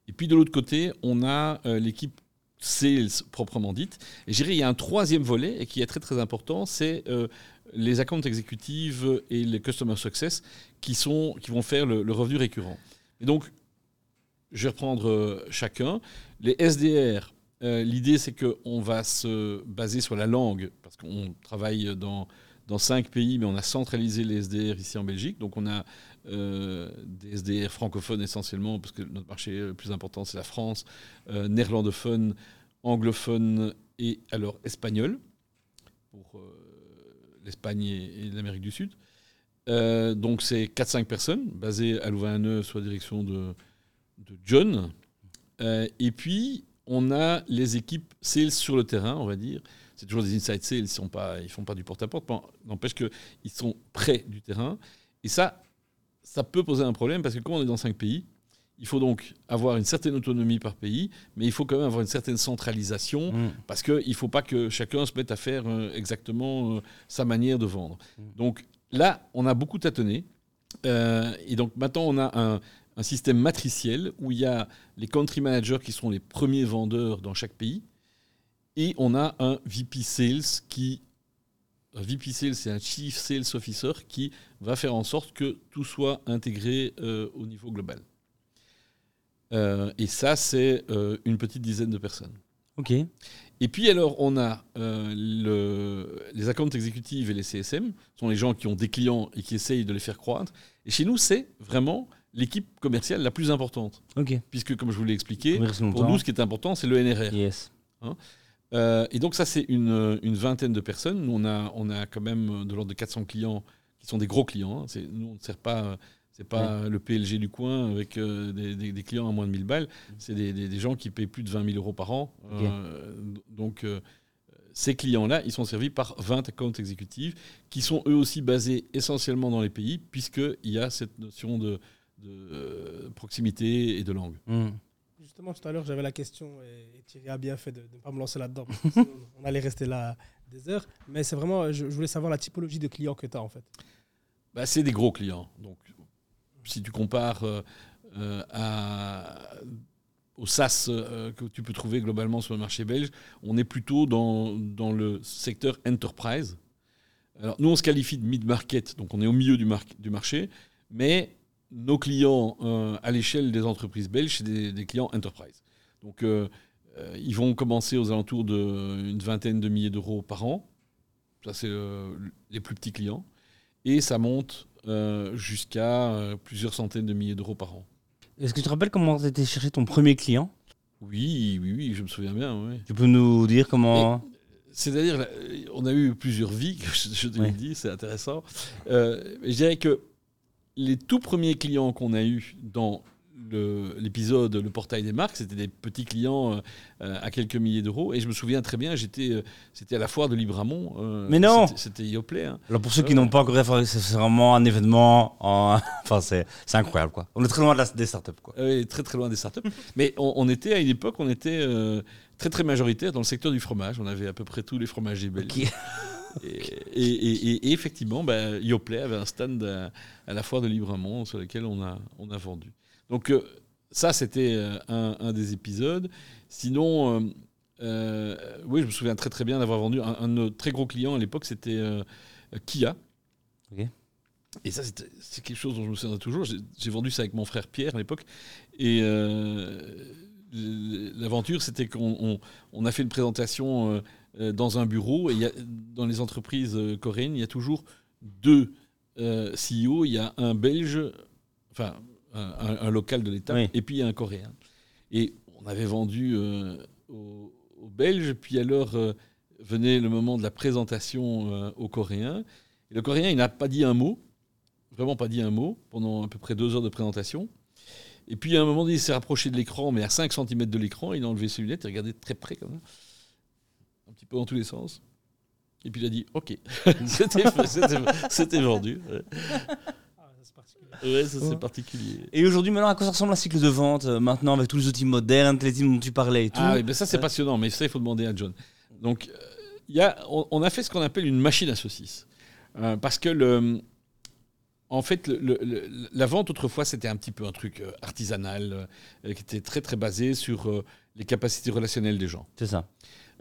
Speaker 3: Et puis, de l'autre côté, on a euh, l'équipe sales proprement dite. Et je dirais, il y a un troisième volet et qui est très, très important, c'est euh, les accounts exécutives et les customer success qui, sont, qui vont faire le, le revenu récurrent. Et donc, je vais reprendre euh, chacun. Les SDR, euh, l'idée c'est qu'on va se baser sur la langue, parce qu'on travaille dans, dans cinq pays, mais on a centralisé les SDR ici en Belgique. Donc on a euh, des SDR francophones essentiellement, parce que notre marché le plus important c'est la France, euh, néerlandophone, anglophone et alors espagnol, pour euh, l'Espagne et, l'Amérique du Sud. Euh, donc c'est 4-5 personnes basées à Louvain-la-Neuve sous la direction de, John. Et puis, on a les équipes sales sur le terrain, on va dire. C'est toujours des inside sales, ils sont pas, ils font pas du porte-à-porte. N'empêche qu'ils sont près du terrain. Et ça, ça peut poser un problème parce que quand on est dans cinq pays, il faut donc avoir une certaine autonomie par pays, mais il faut quand même avoir une certaine centralisation
Speaker 2: Mm.
Speaker 3: parce qu'il ne faut pas que chacun se mette à faire euh, exactement euh, sa manière de vendre.
Speaker 2: Mm.
Speaker 3: Donc là, on a beaucoup tâtonné. Euh, et donc maintenant, on a un, un système matriciel où il y a les country managers qui sont les premiers vendeurs dans chaque pays. Et on a un VP Sales qui. Un VP Sales, c'est un Chief Sales Officer qui va faire en sorte que tout soit intégré euh, au niveau global. Euh, et ça, c'est euh, une petite dizaine de personnes.
Speaker 2: Ok.
Speaker 3: Et puis alors, on a le- les accounts exécutives et les CSM, ce sont les gens qui ont des clients et qui essayent de les faire croître. Et chez nous, c'est vraiment l'équipe commerciale la plus importante.
Speaker 2: Ok.
Speaker 3: Puisque, comme je vous l'ai expliqué, pour nous, ce qui est important, c'est le NRR.
Speaker 2: Yes.
Speaker 3: Euh, et donc ça, c'est une, une vingtaine de personnes. Nous, on a, on a quand même de l'ordre de 400 clients qui sont des gros clients. hein. C'est- Nous, on ne sert pas, c'est pas le PLG du coin avec euh, des, des- des clients à moins de 1000 balles. C'est des, gens qui payent plus de 20 000 euros par an. Euh, donc ces clients-là, ils sont servis par 20 accounts exécutifs qui sont eux aussi basés essentiellement dans les pays puisqu'il y a cette notion de, de, proximité et de langue.
Speaker 2: Mm.
Speaker 1: Justement, tout à l'heure, j'avais la question et et Thierry a bien fait de ne pas me lancer là-dedans. on allait rester là des heures. Mais c'est vraiment, je, je voulais savoir la typologie de clients que tu as en fait.
Speaker 3: Bah, c'est des gros clients. Donc, si tu compares euh, euh, à, au SaaS euh, que tu peux trouver globalement sur le marché belge, on est plutôt dans, dans le secteur enterprise. Alors, nous, on se qualifie de mid-market, donc on est au milieu du, mar- du marché, mais nos clients euh, à l'échelle des entreprises belges, c'est des, des clients enterprise. Donc, euh, euh, ils vont commencer aux alentours d'une vingtaine de milliers d'euros par an. Ça, c'est les plus petits clients et ça monte jusqu'à plusieurs centaines de milliers d'euros par an.
Speaker 2: Est-ce que tu te rappelles comment tu étais chercher ton premier client?
Speaker 3: Oui, oui, oui, je me souviens bien. oui.
Speaker 2: Tu peux nous dire comment.
Speaker 3: C'est-à-dire, on a eu plusieurs vies, je, je te
Speaker 2: Ouais.
Speaker 3: l'ai dit, c'est intéressant. Euh, je dirais que les tout premiers clients qu'on a eus dans l'épisode le, portail des marques, c'était des petits clients euh, euh, à quelques milliers d'euros. Et je me souviens très bien, j'étais, euh, c'était à la foire de Libramont. euh,
Speaker 2: Mais non
Speaker 3: C'était, Yoplait. hein.
Speaker 2: Alors pour ceux qui n'ont pas encore c'est vraiment un événement. En... enfin, c'est incroyable quoi. On est très loin de la- des startups quoi.
Speaker 3: Oui, très très loin des startups. Mais on, on était à une époque, on était très très majoritaire dans le secteur du fromage. On avait à peu près tous les fromagers belges.
Speaker 2: Ok.
Speaker 3: Et, et- et- et effectivement, bah, Yoplait avait un stand à, à la foire de Libramont sur lequel on a, on a vendu. Donc euh, ça, c'était euh, un, un des épisodes. Sinon, euh, oui, je me souviens très très bien d'avoir vendu un, un de nos très gros clients à l'époque, c'était euh, Kia. Et ça, c'est quelque chose dont je me souviens toujours. J'ai vendu ça avec mon frère Pierre à l'époque. Et euh, l'aventure, c'était qu'on on- on a fait une présentation dans un bureau. Et il y a- dans les entreprises euh, coréennes, il y a toujours deux euh, CEO. Il y a un Belge, enfin un, un- un local de l'État,
Speaker 2: Oui.
Speaker 3: et puis un Coréen. Et on avait vendu euh, aux, aux Belges. Puis alors euh, venait le moment de la présentation euh, aux Coréens. Et le Coréen, il n'a pas dit un mot, vraiment pas dit un mot, pendant à peu près deux heures de présentation. Et puis à un moment il s'est rapproché de l'écran, mais à 5 cm de l'écran, il a enlevé ses lunettes et regardé très près comme ça, peu dans tous les sens. Et puis il a dit OK. C'était- vendu. Ouais, Ouais, ça c'est
Speaker 2: Ouais.
Speaker 3: particulier.
Speaker 2: Et aujourd'hui, maintenant, à quoi ça ressemble un cycle de vente euh, maintenant avec tous les outils modernes, les teams dont tu parlais et tout
Speaker 3: Ah oui, ben ça c'est
Speaker 2: Euh,
Speaker 3: passionnant, mais ça il faut demander à John. Donc, euh, il y a, on, on a fait ce qu'on appelle une machine à saucisses. Euh, parce que, le, en fait, le- le- le- la vente autrefois c'était un petit peu un truc artisanal, euh, qui était très très basé sur euh, les capacités relationnelles des gens.
Speaker 2: C'est ça.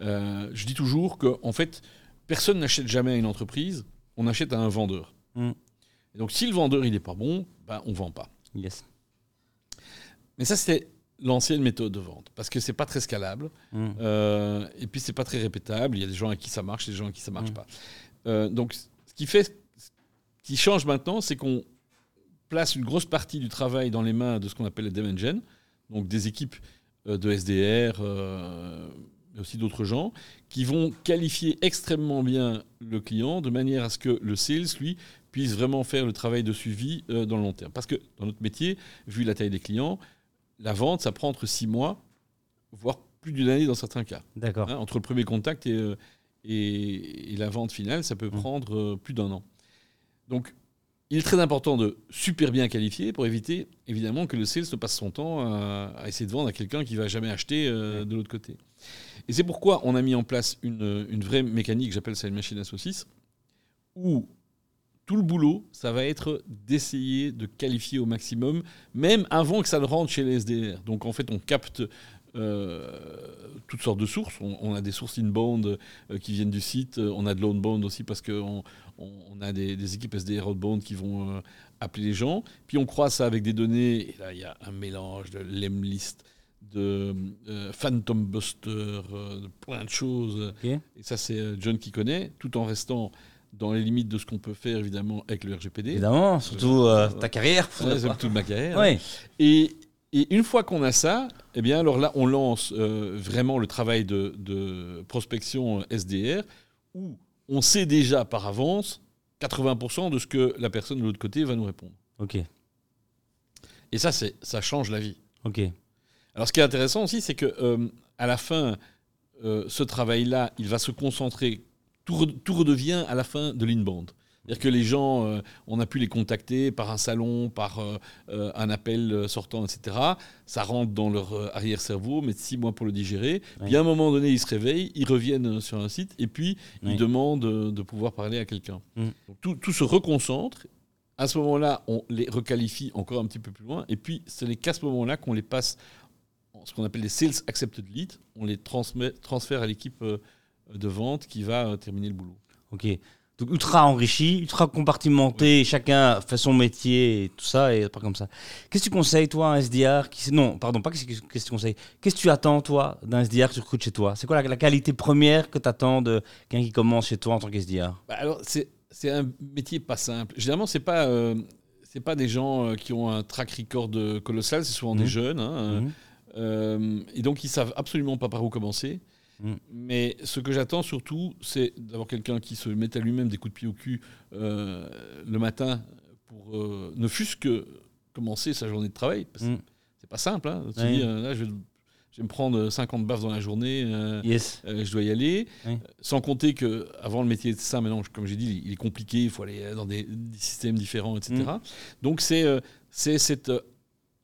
Speaker 3: Euh, je dis toujours que, en fait, personne n'achète jamais à une entreprise, on achète à un vendeur.
Speaker 2: Mm.
Speaker 3: Et donc, si le vendeur il n'est pas bon, ben, on ne vend pas.
Speaker 2: Yes.
Speaker 3: Mais ça, c'était l'ancienne méthode de vente, parce que c'est pas très scalable.
Speaker 2: Mm.
Speaker 3: Euh, et puis c'est pas très répétable. Il y a des gens à qui ça marche, des gens à qui ça marche
Speaker 2: Mm.
Speaker 3: pas. Euh, donc ce qui fait, ce qui change maintenant, c'est qu'on place une grosse partie du travail dans les mains de ce qu'on appelle les Engine, donc des équipes de SDR, mais aussi d'autres gens, qui vont qualifier extrêmement bien le client de manière à ce que le sales, lui, puisse vraiment faire le travail de suivi euh, dans le long terme. Parce que dans notre métier, vu la taille des clients, la vente, ça prend entre six mois, voire plus d'une année dans certains cas
Speaker 2: D'accord.
Speaker 3: hein, entre le premier contact et, euh, et, et la vente finale, ça peut
Speaker 2: Mm.
Speaker 3: prendre euh, plus d'un an. Donc, il est très important de super bien qualifier pour éviter, évidemment, que le sales ne passe son temps à, à essayer de vendre à quelqu'un qui va jamais acheter euh, de l'autre côté. Et c'est pourquoi on a mis en place une, vraie mécanique, j'appelle ça une machine à saucisses, où tout le boulot, ça va être d'essayer de qualifier au maximum, même avant que ça ne rentre chez les SDR. Donc en fait, on capte euh, toutes sortes de sources. On, a des sources inbound euh, qui viennent du site, on a de l'outbound aussi parce qu'on on, on a des, équipes SDR outbound qui vont euh, appeler les gens. Puis on croise ça avec des données, et là il y a un mélange de lemlist, de euh, Phantom Buster, euh, de plein de choses. Et ça, c'est euh, John qui connaît, tout en restant dans les limites de ce qu'on peut faire, évidemment, avec le RGPD.
Speaker 2: Évidemment, surtout euh, ta carrière.
Speaker 3: Ouais, toute ma carrière.
Speaker 2: Ouais.
Speaker 3: Et, et une fois qu'on a ça, eh bien, alors là, on lance euh, vraiment le travail de, de prospection euh, SDR, où on sait déjà par avance 80% de ce que la personne de l'autre côté va nous répondre.
Speaker 2: Ok.
Speaker 3: Et ça, ça change la vie.
Speaker 2: Ok.
Speaker 3: Alors, ce qui est intéressant aussi, c'est que euh, à la fin, euh, ce travail-là, il va se concentrer. Tout, re- tout redevient à la fin de l'inbound. C'est-à-dire que les gens, euh, on a pu les contacter par un salon, par euh, un appel sortant, etc. Ça rentre dans leur arrière-cerveau, mais six mois pour le digérer.
Speaker 2: Oui.
Speaker 3: Puis à un moment donné, ils se réveillent, ils reviennent sur un site, et puis
Speaker 2: Oui.
Speaker 3: ils demandent de pouvoir parler à quelqu'un.
Speaker 2: Mm.
Speaker 3: Tout, tout se reconcentre. À ce moment-là, on les requalifie encore un petit peu plus loin, et puis ce n'est qu'à ce moment-là qu'on les passe ce qu'on appelle les sales accepted leads. On les transmet, transfère à l'équipe euh, de vente qui va euh, terminer le boulot.
Speaker 2: Ok. Donc ultra enrichi, ultra compartimenté, chacun fait son métier et tout ça, et pas comme ça. Qu'est-ce que tu conseilles, toi, un SDR qui... Non, pardon, pas qu'est-ce que tu conseilles? Qu'est-ce que tu attends, toi, d'un SDR que tu recrutes chez toi? C'est quoi la, la qualité première que tu attends de quelqu'un qui commence chez toi en tant qu'SDR
Speaker 3: Bah, alors, c'est un métier pas simple. Généralement, c'est pas. euh, c'est pas des gens euh, qui ont un track record colossal, c'est souvent
Speaker 2: Mhm.
Speaker 3: des jeunes. hein, euh,
Speaker 2: Mhm.
Speaker 3: Euh, et donc, ils savent absolument pas par où commencer.
Speaker 2: Mm.
Speaker 3: Mais ce que j'attends surtout, c'est d'avoir quelqu'un qui se mette à lui-même des coups de pied au cul euh, le matin pour euh, ne fût-ce que commencer sa journée de travail. Parce que
Speaker 2: Mm.
Speaker 3: C'est pas simple. Hein. Tu
Speaker 2: Ouais.
Speaker 3: dis, là, je vais, je vais me prendre 50 baffes dans la journée.
Speaker 2: Yes.
Speaker 3: je dois y aller. Sans compter que avant le métier de ça, maintenant, comme j'ai dit, il est compliqué, il faut aller dans des, des systèmes différents, etc.
Speaker 2: Mm.
Speaker 3: Donc c'est c'est cette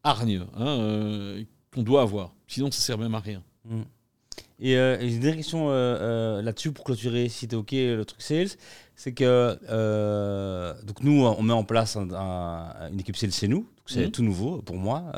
Speaker 3: hargne hein, qu'on doit avoir. Sinon, ça sert même à rien.
Speaker 2: Mm. Et euh, et j'ai une dernière question euh, euh, là-dessus pour clôturer, si t'es ok, le truc sales, c'est que donc nous on met en place un- un- une équipe sales chez nous, c'est
Speaker 3: Mhm.
Speaker 2: tout nouveau pour moi,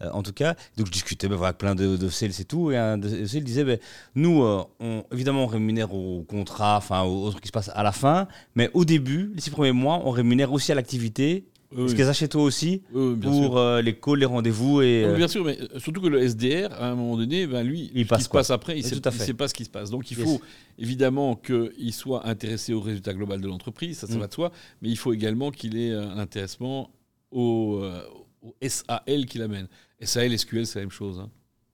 Speaker 2: en tout cas. Donc je discutais voilà, avec plein de, de sales et tout, et un de sales disait ben, nous on, évidemment on rémunère au contrat, enfin au, au truc qui se passe à la fin, mais au début, les six premiers mois, on rémunère aussi à l'activité.
Speaker 3: Oui,
Speaker 2: Est-ce
Speaker 3: oui.
Speaker 2: qu'elles toi aussi
Speaker 3: Oui,
Speaker 2: pour euh, les calls, les rendez-vous et
Speaker 3: Non,
Speaker 2: euh,
Speaker 3: bien sûr, mais euh, surtout que le SDR, à un moment donné, ben lui,
Speaker 2: Il
Speaker 3: ce
Speaker 2: passe
Speaker 3: qui se
Speaker 2: quoi
Speaker 3: passe après, il ne sait, pas ce qui se passe. Donc il
Speaker 2: Yes.
Speaker 3: faut évidemment qu'il soit intéressé au résultat global de l'entreprise, ça, ça
Speaker 2: Mm.
Speaker 3: va de soi, mais il faut également qu'il ait un intéressement au, euh, au SAL qu'il amène. SAL, SQL, c'est la même chose. hein,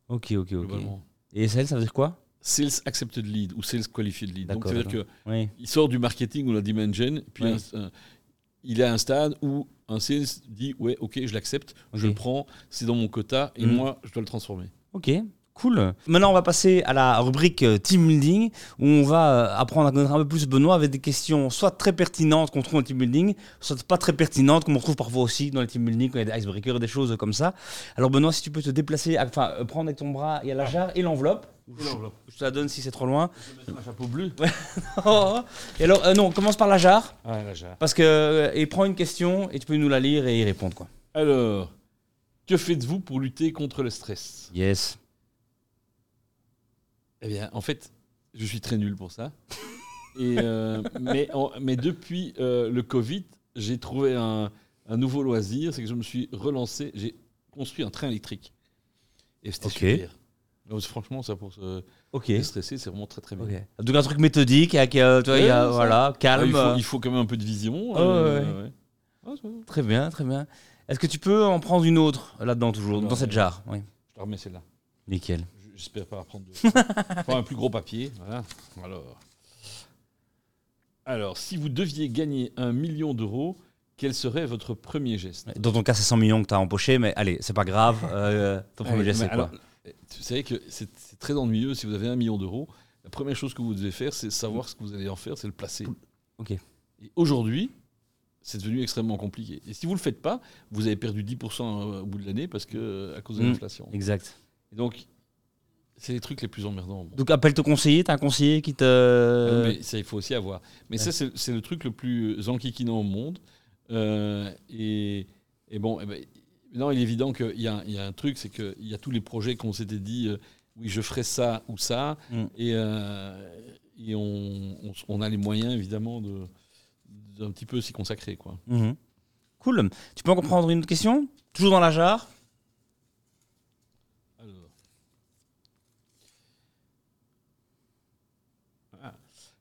Speaker 2: Ok, ok, ok. Et SL, ça veut dire quoi?
Speaker 3: Sales Accepted Lead ou Sales Qualified Lead. Donc c'est-à-dire qu'il sort du marketing ou la demand gen, puis
Speaker 2: Oui.
Speaker 3: un- un- il est à un stade où un sales dit Ouais, ok, je l'accepte, je le prends, c'est dans mon quota, et
Speaker 2: Mm.
Speaker 3: moi, je dois le transformer.
Speaker 2: Ok, cool. Maintenant, on va passer à la rubrique euh, team building où on va euh, apprendre à connaître un peu plus Benoît avec des questions soit très pertinentes qu'on trouve dans le team building, soit pas très pertinentes comme on retrouve parfois aussi dans les team building quand il y a des icebreakers des choses comme ça. Alors Benoît, si tu peux te déplacer, enfin euh, prendre avec ton bras, il y a la jarre et l'enveloppe. Je te la donne si c'est trop loin.
Speaker 3: Un chapeau bleu
Speaker 2: et alors, euh, non, commence par la jarre
Speaker 3: Ah, là, j'ai-
Speaker 2: parce que euh, et prends une question et tu peux nous la lire et y répondre quoi.
Speaker 3: Alors, que faites-vous pour lutter contre le stress?
Speaker 2: Yes.
Speaker 3: Eh bien, en fait, je suis très nul pour ça. Et, euh, mais, en- mais depuis euh, le Covid, j'ai trouvé un, un nouveau loisir, c'est que je me suis relancé, j'ai construit un train électrique. Et c'était
Speaker 2: Ok.
Speaker 3: super. Franchement, ça pour se
Speaker 2: Ok.
Speaker 3: déstresser, c'est vraiment très très bien.
Speaker 2: Ok. Donc un truc méthodique, avec, euh, tu vois, il y a,
Speaker 3: Ouais, ça.
Speaker 2: voilà,
Speaker 3: Ah,
Speaker 2: calme.
Speaker 3: il, faut, il faut quand même un peu de vision. Euh,
Speaker 2: ouais,
Speaker 3: ouais. Ah, ça va.
Speaker 2: Très bien, très bien. Est-ce que tu peux en prendre une autre là-dedans toujours, dans cette jarre? Oui.
Speaker 3: je te remets celle-là.
Speaker 2: Nickel.
Speaker 3: J- J'espère pas prendre deux. Prends un plus gros papier. Voilà. Alors. Alors, si vous deviez gagner un million d'euros, quel serait votre premier geste?
Speaker 2: Dans ton cas, c'est 100 millions que tu as empoché, mais allez, c'est pas grave. euh, ton premier
Speaker 3: Ouais,
Speaker 2: geste,
Speaker 3: mais
Speaker 2: c'est quoi?
Speaker 3: alors, Tu savez que c'est très ennuyeux si vous avez un million d'euros, la première chose que vous devez faire, c'est savoir ce que vous allez en faire, c'est le placer.
Speaker 2: Ok.
Speaker 3: Et aujourd'hui, c'est devenu extrêmement compliqué. Et si vous ne le faites pas, vous avez perdu 10% au bout de l'année parce que, à cause de
Speaker 2: Mm.
Speaker 3: l'inflation.
Speaker 2: Exact.
Speaker 3: Et donc, c'est les trucs les plus emmerdants. Bon.
Speaker 2: Donc appelle ton conseiller, t'as un conseiller qui te.
Speaker 3: Mais ça, il faut aussi avoir. Mais
Speaker 2: ouais.
Speaker 3: ça, c'est c'est le truc le plus enquiquinant au monde. Euh, et, et bon, eh ben, non, il est évident qu'il y, a un- il y a un truc, c'est qu'il y a tous les projets qu'on s'était dit, euh, oui, je ferai ça ou ça.
Speaker 2: Mm.
Speaker 3: Et, euh, et on, on, on a les moyens, évidemment, de d'un petit peu s'y consacrer. Quoi.
Speaker 2: Mhm. Cool. Tu peux encore prendre une autre question? Toujours dans la jarre?
Speaker 3: Alors. Ah.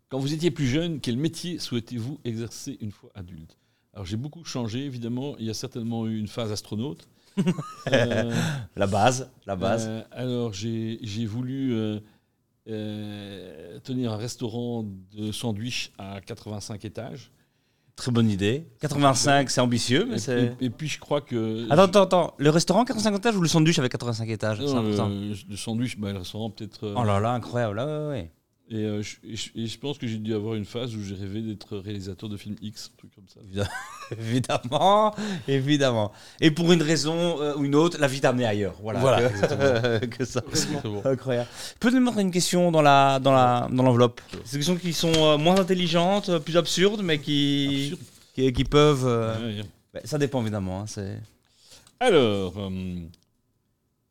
Speaker 3: Quand vous étiez plus jeune, quel métier souhaitez-vous exercer une fois adulte? Alors j'ai beaucoup changé, évidemment. Il y a certainement eu une phase astronaute. Euh,
Speaker 2: La base. La base.
Speaker 3: euh, alors j'ai voulu euh, tenir un restaurant de sandwich à 85 étages.
Speaker 2: Très bonne idée. 85, c'est ambitieux, mais c'est.
Speaker 3: et- et puis je crois que...
Speaker 2: Attends, attends, attends. Le restaurant 85 étages ou le sandwich avec 85 étages? C'est
Speaker 3: Non,
Speaker 2: important.
Speaker 3: le, le sandwich, bah, le restaurant peut-être...
Speaker 2: Oh là là, incroyable. Ah ouais, ouais.
Speaker 3: Et, euh, je, et je- et je pense que j'ai dû avoir une phase où j'ai rêvé d'être réalisateur de films X, un truc comme ça.
Speaker 2: Évidemment, évidemment. Et pour une raison euh, ou une autre, la vie t'a amené ailleurs. Voilà.
Speaker 3: Voilà,
Speaker 2: que, que ça.
Speaker 3: Exactement.
Speaker 2: Incroyable. Peux-tu me une question dans la dans la dans l'enveloppe C'est des questions qui sont euh, moins intelligentes, plus absurdes, mais qui
Speaker 3: Absurde.
Speaker 2: qui, qui peuvent.
Speaker 3: Ouais, ouais.
Speaker 2: bah, ça dépend évidemment. hein, c'est.
Speaker 3: Alors,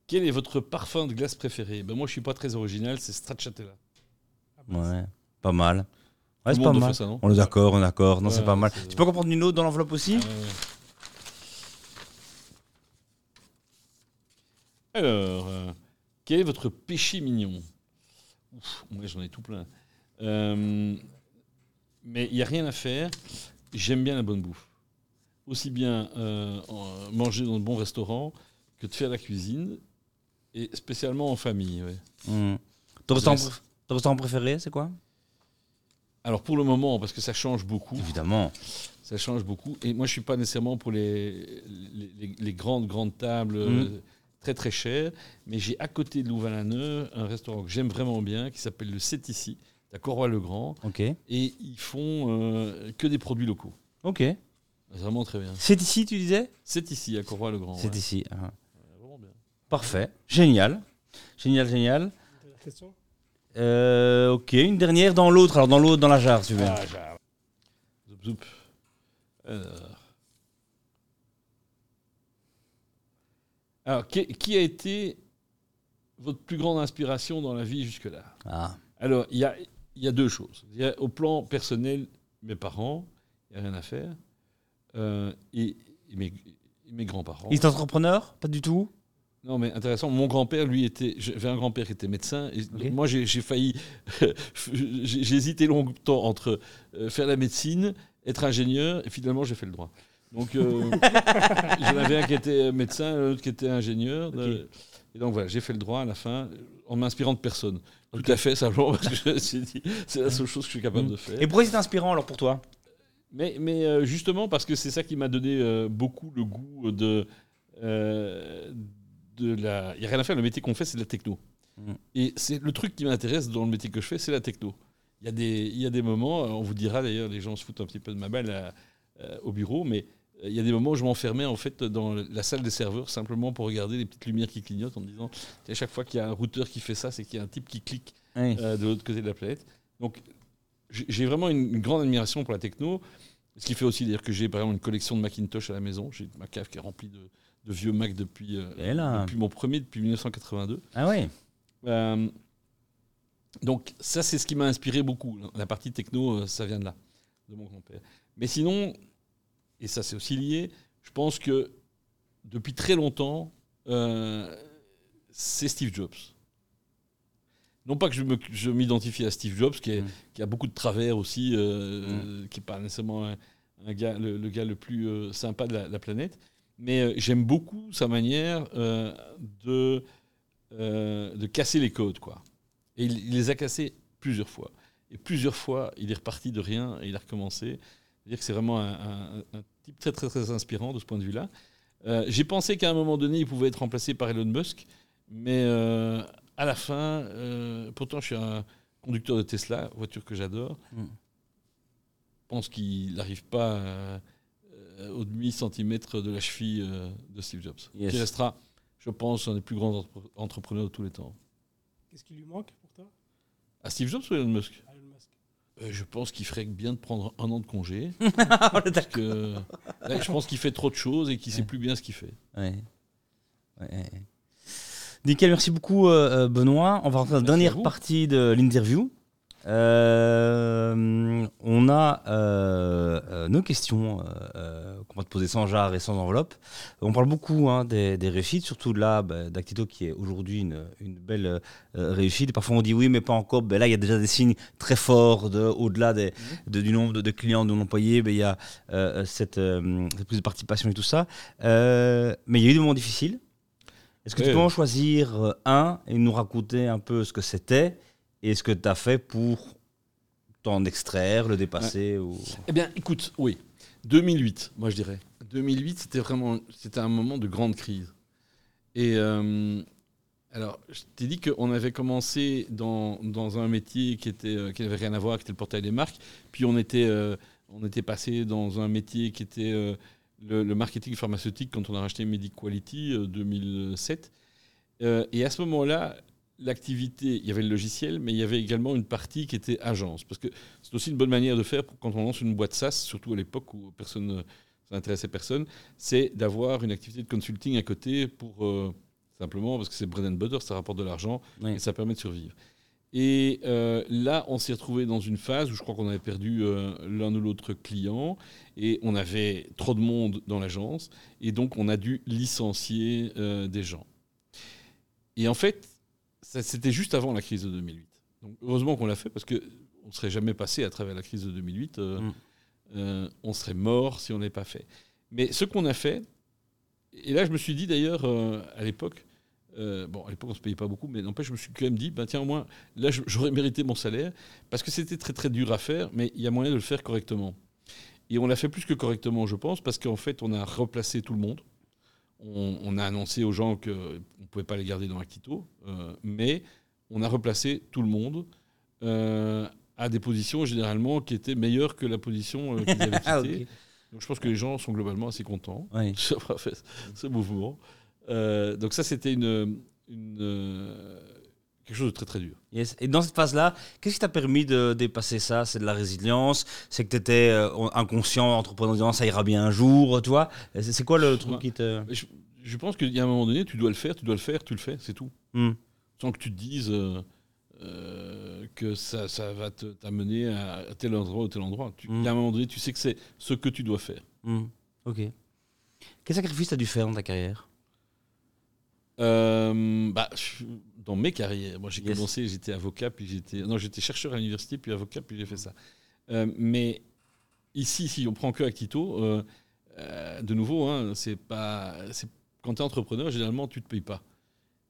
Speaker 3: quel est votre parfum de glace préféré? Ben Moi, je suis pas très original, c'est Stracciatella.
Speaker 2: Ouais, pas mal. Ouais, c'est pas mal.
Speaker 3: ça,
Speaker 2: On est d'accord, on est d'accord. Non, c'est pas mal. Tu peux encore prendre une autre dans l'enveloppe aussi
Speaker 3: Ah. Alors, euh, quel est votre péché mignon Ouf, Moi, j'en ai tout plein. Euh, mais il n'y a rien à faire. J'aime bien la bonne bouffe. Aussi bien euh, manger dans de bons restaurants que de faire la cuisine, et spécialement en famille. ouais.
Speaker 2: Ton restaurant,
Speaker 3: laisse.
Speaker 2: préf- ton restaurant préféré, c'est quoi?
Speaker 3: Alors pour le moment, parce que ça change beaucoup,
Speaker 2: Évidemment.
Speaker 3: ça change beaucoup. Et moi, je suis pas nécessairement pour les, les, les- les grandes, grandes tables euh,
Speaker 2: Mhm.
Speaker 3: très, très chères. Mais j'ai à côté de Louvain-la-Neuve un restaurant que j'aime vraiment bien qui s'appelle le C'est ici, à Corroy-le-Grand.
Speaker 2: Ok.
Speaker 3: Et ils font euh, que des produits locaux.
Speaker 2: Ok.
Speaker 3: C'est Vraiment très bien.
Speaker 2: C'est ici, tu disais?
Speaker 3: C'est ici, à Corroy-le-Grand.
Speaker 2: C'est
Speaker 3: ouais.
Speaker 2: ici. ah.
Speaker 3: Ouais, vraiment bien.
Speaker 2: Parfait. Génial. Génial, génial.
Speaker 1: Question?
Speaker 2: Euh, ok, une dernière dans l'autre. Alors dans l'autre, dans la jarre, si tu veux.
Speaker 3: Ah, j'ai- Zoup, zoup. Alors. Alors, qui, qui a été votre plus grande inspiration dans la vie jusque-là?
Speaker 2: Ah.
Speaker 3: Alors, il y a, il y a deux choses. Y a, au plan personnel, mes parents, il n'y a rien à faire. Euh, et, et mes, et mes grands-parents.
Speaker 2: Il est entrepreneur Pas du tout?
Speaker 3: Non, mais intéressant. Mon grand-père, lui, était. J'avais un grand-père qui était médecin. Et. Moi, j'ai failli. j'ai hésité longtemps entre euh, faire la médecine, être ingénieur, et finalement, j'ai fait le droit. Donc, euh, j'en avais un qui était médecin, l'autre qui était ingénieur. Et donc, voilà, j'ai fait le droit à la fin, en m'inspirant de personne. Tout à fait, simplement, parce que je me suis dit, c'est la seule chose que je suis capable
Speaker 2: Mm.
Speaker 3: de faire.
Speaker 2: Et pourquoi c'est inspirant alors pour toi?
Speaker 3: Mais, mais euh, justement, parce que c'est ça qui m'a donné euh, beaucoup le goût de, euh, de la. Il n'y a rien à faire, le métier qu'on fait, c'est de la techno.
Speaker 2: Mm.
Speaker 3: Et c'est le truc qui m'intéresse dans le métier que je fais, c'est la techno. Il y, a des, il y a des moments, euh, on vous dira d'ailleurs, les gens se foutent un petit peu de ma balle à- euh, au bureau, mais euh, il y a des moments où je m'enfermais en fait dans la salle des serveurs simplement pour regarder les petites lumières qui clignotent en me disant à chaque fois qu'il y a un routeur qui fait ça, c'est qu'il y a un type qui clique
Speaker 2: Oui.
Speaker 3: euh, de l'autre côté de la planète. Donc, j'ai vraiment une, une grande admiration pour la techno. Ce qui fait aussi dire que j'ai par exemple une collection de Macintosh à la maison. J'ai ma cave qui est remplie de, de vieux Mac depuis, euh, depuis mon premier, depuis 1982.
Speaker 2: Ah oui
Speaker 3: Euh, donc, ça, c'est ce qui m'a inspiré beaucoup. La partie techno, euh, ça vient de là, de mon grand-père. Mais sinon, et ça, c'est aussi lié, je pense que depuis très longtemps, euh, c'est Steve Jobs. Non pas que je me- je m'identifie à Steve Jobs, qui, est-
Speaker 2: Mm.
Speaker 3: qui a beaucoup de travers aussi, euh, qui n'est pas nécessairement un, un gars, le, le gars le plus sympa de la, la planète, mais euh, j'aime beaucoup sa manière euh, de, euh, de casser les codes. Quoi. Et il, il les a cassés plusieurs fois. Et plusieurs fois, il est reparti de rien et il a recommencé. C'est-à-dire que c'est vraiment un, un- un type très, très, très inspirant de ce point de vue-là. Euh, J'ai pensé qu'à un moment donné, il pouvait être remplacé par Elon Musk, mais à la fin, pourtant, je suis un, conducteur de Tesla, voiture que j'adore,
Speaker 2: Mm.
Speaker 3: pense qu'il n'arrive pas au demi-centimètre de la cheville euh, de Steve Jobs.
Speaker 2: Yes.
Speaker 3: Qui restera, je pense, un des plus grands entre- entrepreneurs de tous les temps.
Speaker 1: Qu'est-ce qui lui manque pour toi?
Speaker 3: À Steve Jobs ou Elon Musk?
Speaker 1: Elon Musk
Speaker 3: Euh, Je pense qu'il ferait bien de prendre un an de congé. Parce que, là, je pense qu'il fait trop de choses et qu'il ne sait plus bien ce qu'il fait.
Speaker 2: Ouais. Nickel, merci beaucoup euh, euh, Benoît. On va rentrer dans la
Speaker 3: à
Speaker 2: dernière
Speaker 3: vous.
Speaker 2: partie de l'interview. Euh, on a euh, euh, nos questions euh, qu'on va te poser sans jarre et sans enveloppe. On parle beaucoup hein, des, des réussites, surtout là bah, d'Actito qui est aujourd'hui une, une belle réussite. Et parfois on dit oui, mais pas encore. Ben là, il y a déjà des signes très forts de, au-delà des, de- du nombre de, de clients, de employés. Ben, il y a cette, cette prise de participation et tout ça. Mais il y a eu des moments difficiles. Est-ce que tu peux en choisir un et nous raconter un peu ce que c'était? Et ce que tu as fait pour t'en extraire, le dépasser ou...
Speaker 3: Eh bien, écoute, oui. 2008, moi je dirais. 2008, c'était vraiment c'était un moment de grande crise. Et euh, alors, je t'ai dit qu'on avait commencé dans, dans un métier qui était euh, qui n'avait rien à voir, qui était le portail des marques. Puis on était, euh, on était passé dans un métier qui était euh, le, le marketing pharmaceutique quand on a racheté Mediquality euh, 2007. Euh, et à ce moment-là, l'activité, il y avait le logiciel, mais il y avait également une partie qui était agence. Parce que c'est aussi une bonne manière de faire pour, quand on lance une boîte SaaS, surtout à l'époque où personne, ça n'intéressait personne, c'est d'avoir une activité de consulting à côté pour euh, simplement parce que c'est bread and butter, ça rapporte de l'argent
Speaker 2: Oui.
Speaker 3: et ça permet de survivre. Et euh, là, on s'est retrouvé dans une phase où je crois qu'on avait perdu euh, l'un ou l'autre client et on avait trop de monde dans l'agence et donc on a dû licencier des gens. Et en fait, c'était juste avant la crise de 2008. Donc heureusement qu'on l'a fait parce que on ne serait jamais passé à travers la crise de 2008. euh,
Speaker 2: Mm.
Speaker 3: euh, on serait mort si on n'avait pas fait. Mais ce qu'on a fait, et là je me suis dit d'ailleurs euh, à l'époque, bon à l'époque on se payait pas beaucoup, mais n'empêche je me suis quand même dit, bah, tiens au moins là j'aurais mérité mon salaire parce que c'était très très dur à faire, mais il y a moyen de le faire correctement. Et on l'a fait plus que correctement, je pense, parce qu'en fait on a replacé tout le monde. On, on a annoncé aux gens qu'on ne pouvait pas les garder dans Actito, euh, mais on a replacé tout le monde euh, à des positions généralement qui étaient meilleures que la position euh, qu'ils avaient quittée.
Speaker 2: Ah.
Speaker 3: Donc je pense que les gens sont globalement assez contents
Speaker 2: Oui.
Speaker 3: d'avoir fait ce mouvement. Euh, donc ça, c'était une, une, quelque chose de très très dur.
Speaker 2: Yes. Et dans cette phase-là, qu'est-ce qui t'a permis de dépasser ça? C'est de la résilience? C'est que tu étais inconscient, entrepreneur, en disant ça ira bien un jour, tu vois? C'est quoi le truc
Speaker 3: Ouais.
Speaker 2: qui te...
Speaker 3: Je, je pense qu'il y a un moment donné, tu dois le faire, tu dois le faire, tu le fais, c'est tout.
Speaker 2: Hmm.
Speaker 3: Sans que tu te dises euh, euh, que ça, ça va t'amener à, à tel endroit ou tel endroit. Tu- Il
Speaker 2: Mm.
Speaker 3: y a un moment donné, tu sais que c'est ce que tu dois faire.
Speaker 2: Hmm. Ok. Quel sacrifice tu as dû faire dans ta carrière?
Speaker 3: Euh, bah, je- dans mes carrières, moi j'ai
Speaker 2: Yes.
Speaker 3: commencé, j'étais avocat, puis j'étais non, j'étais chercheur à l'université, puis avocat, puis j'ai fait ça. Euh, mais ici, si on prend que Actito, euh, euh, de nouveau, hein, c'est pas, c'est quand tu es entrepreneur, généralement tu te payes pas.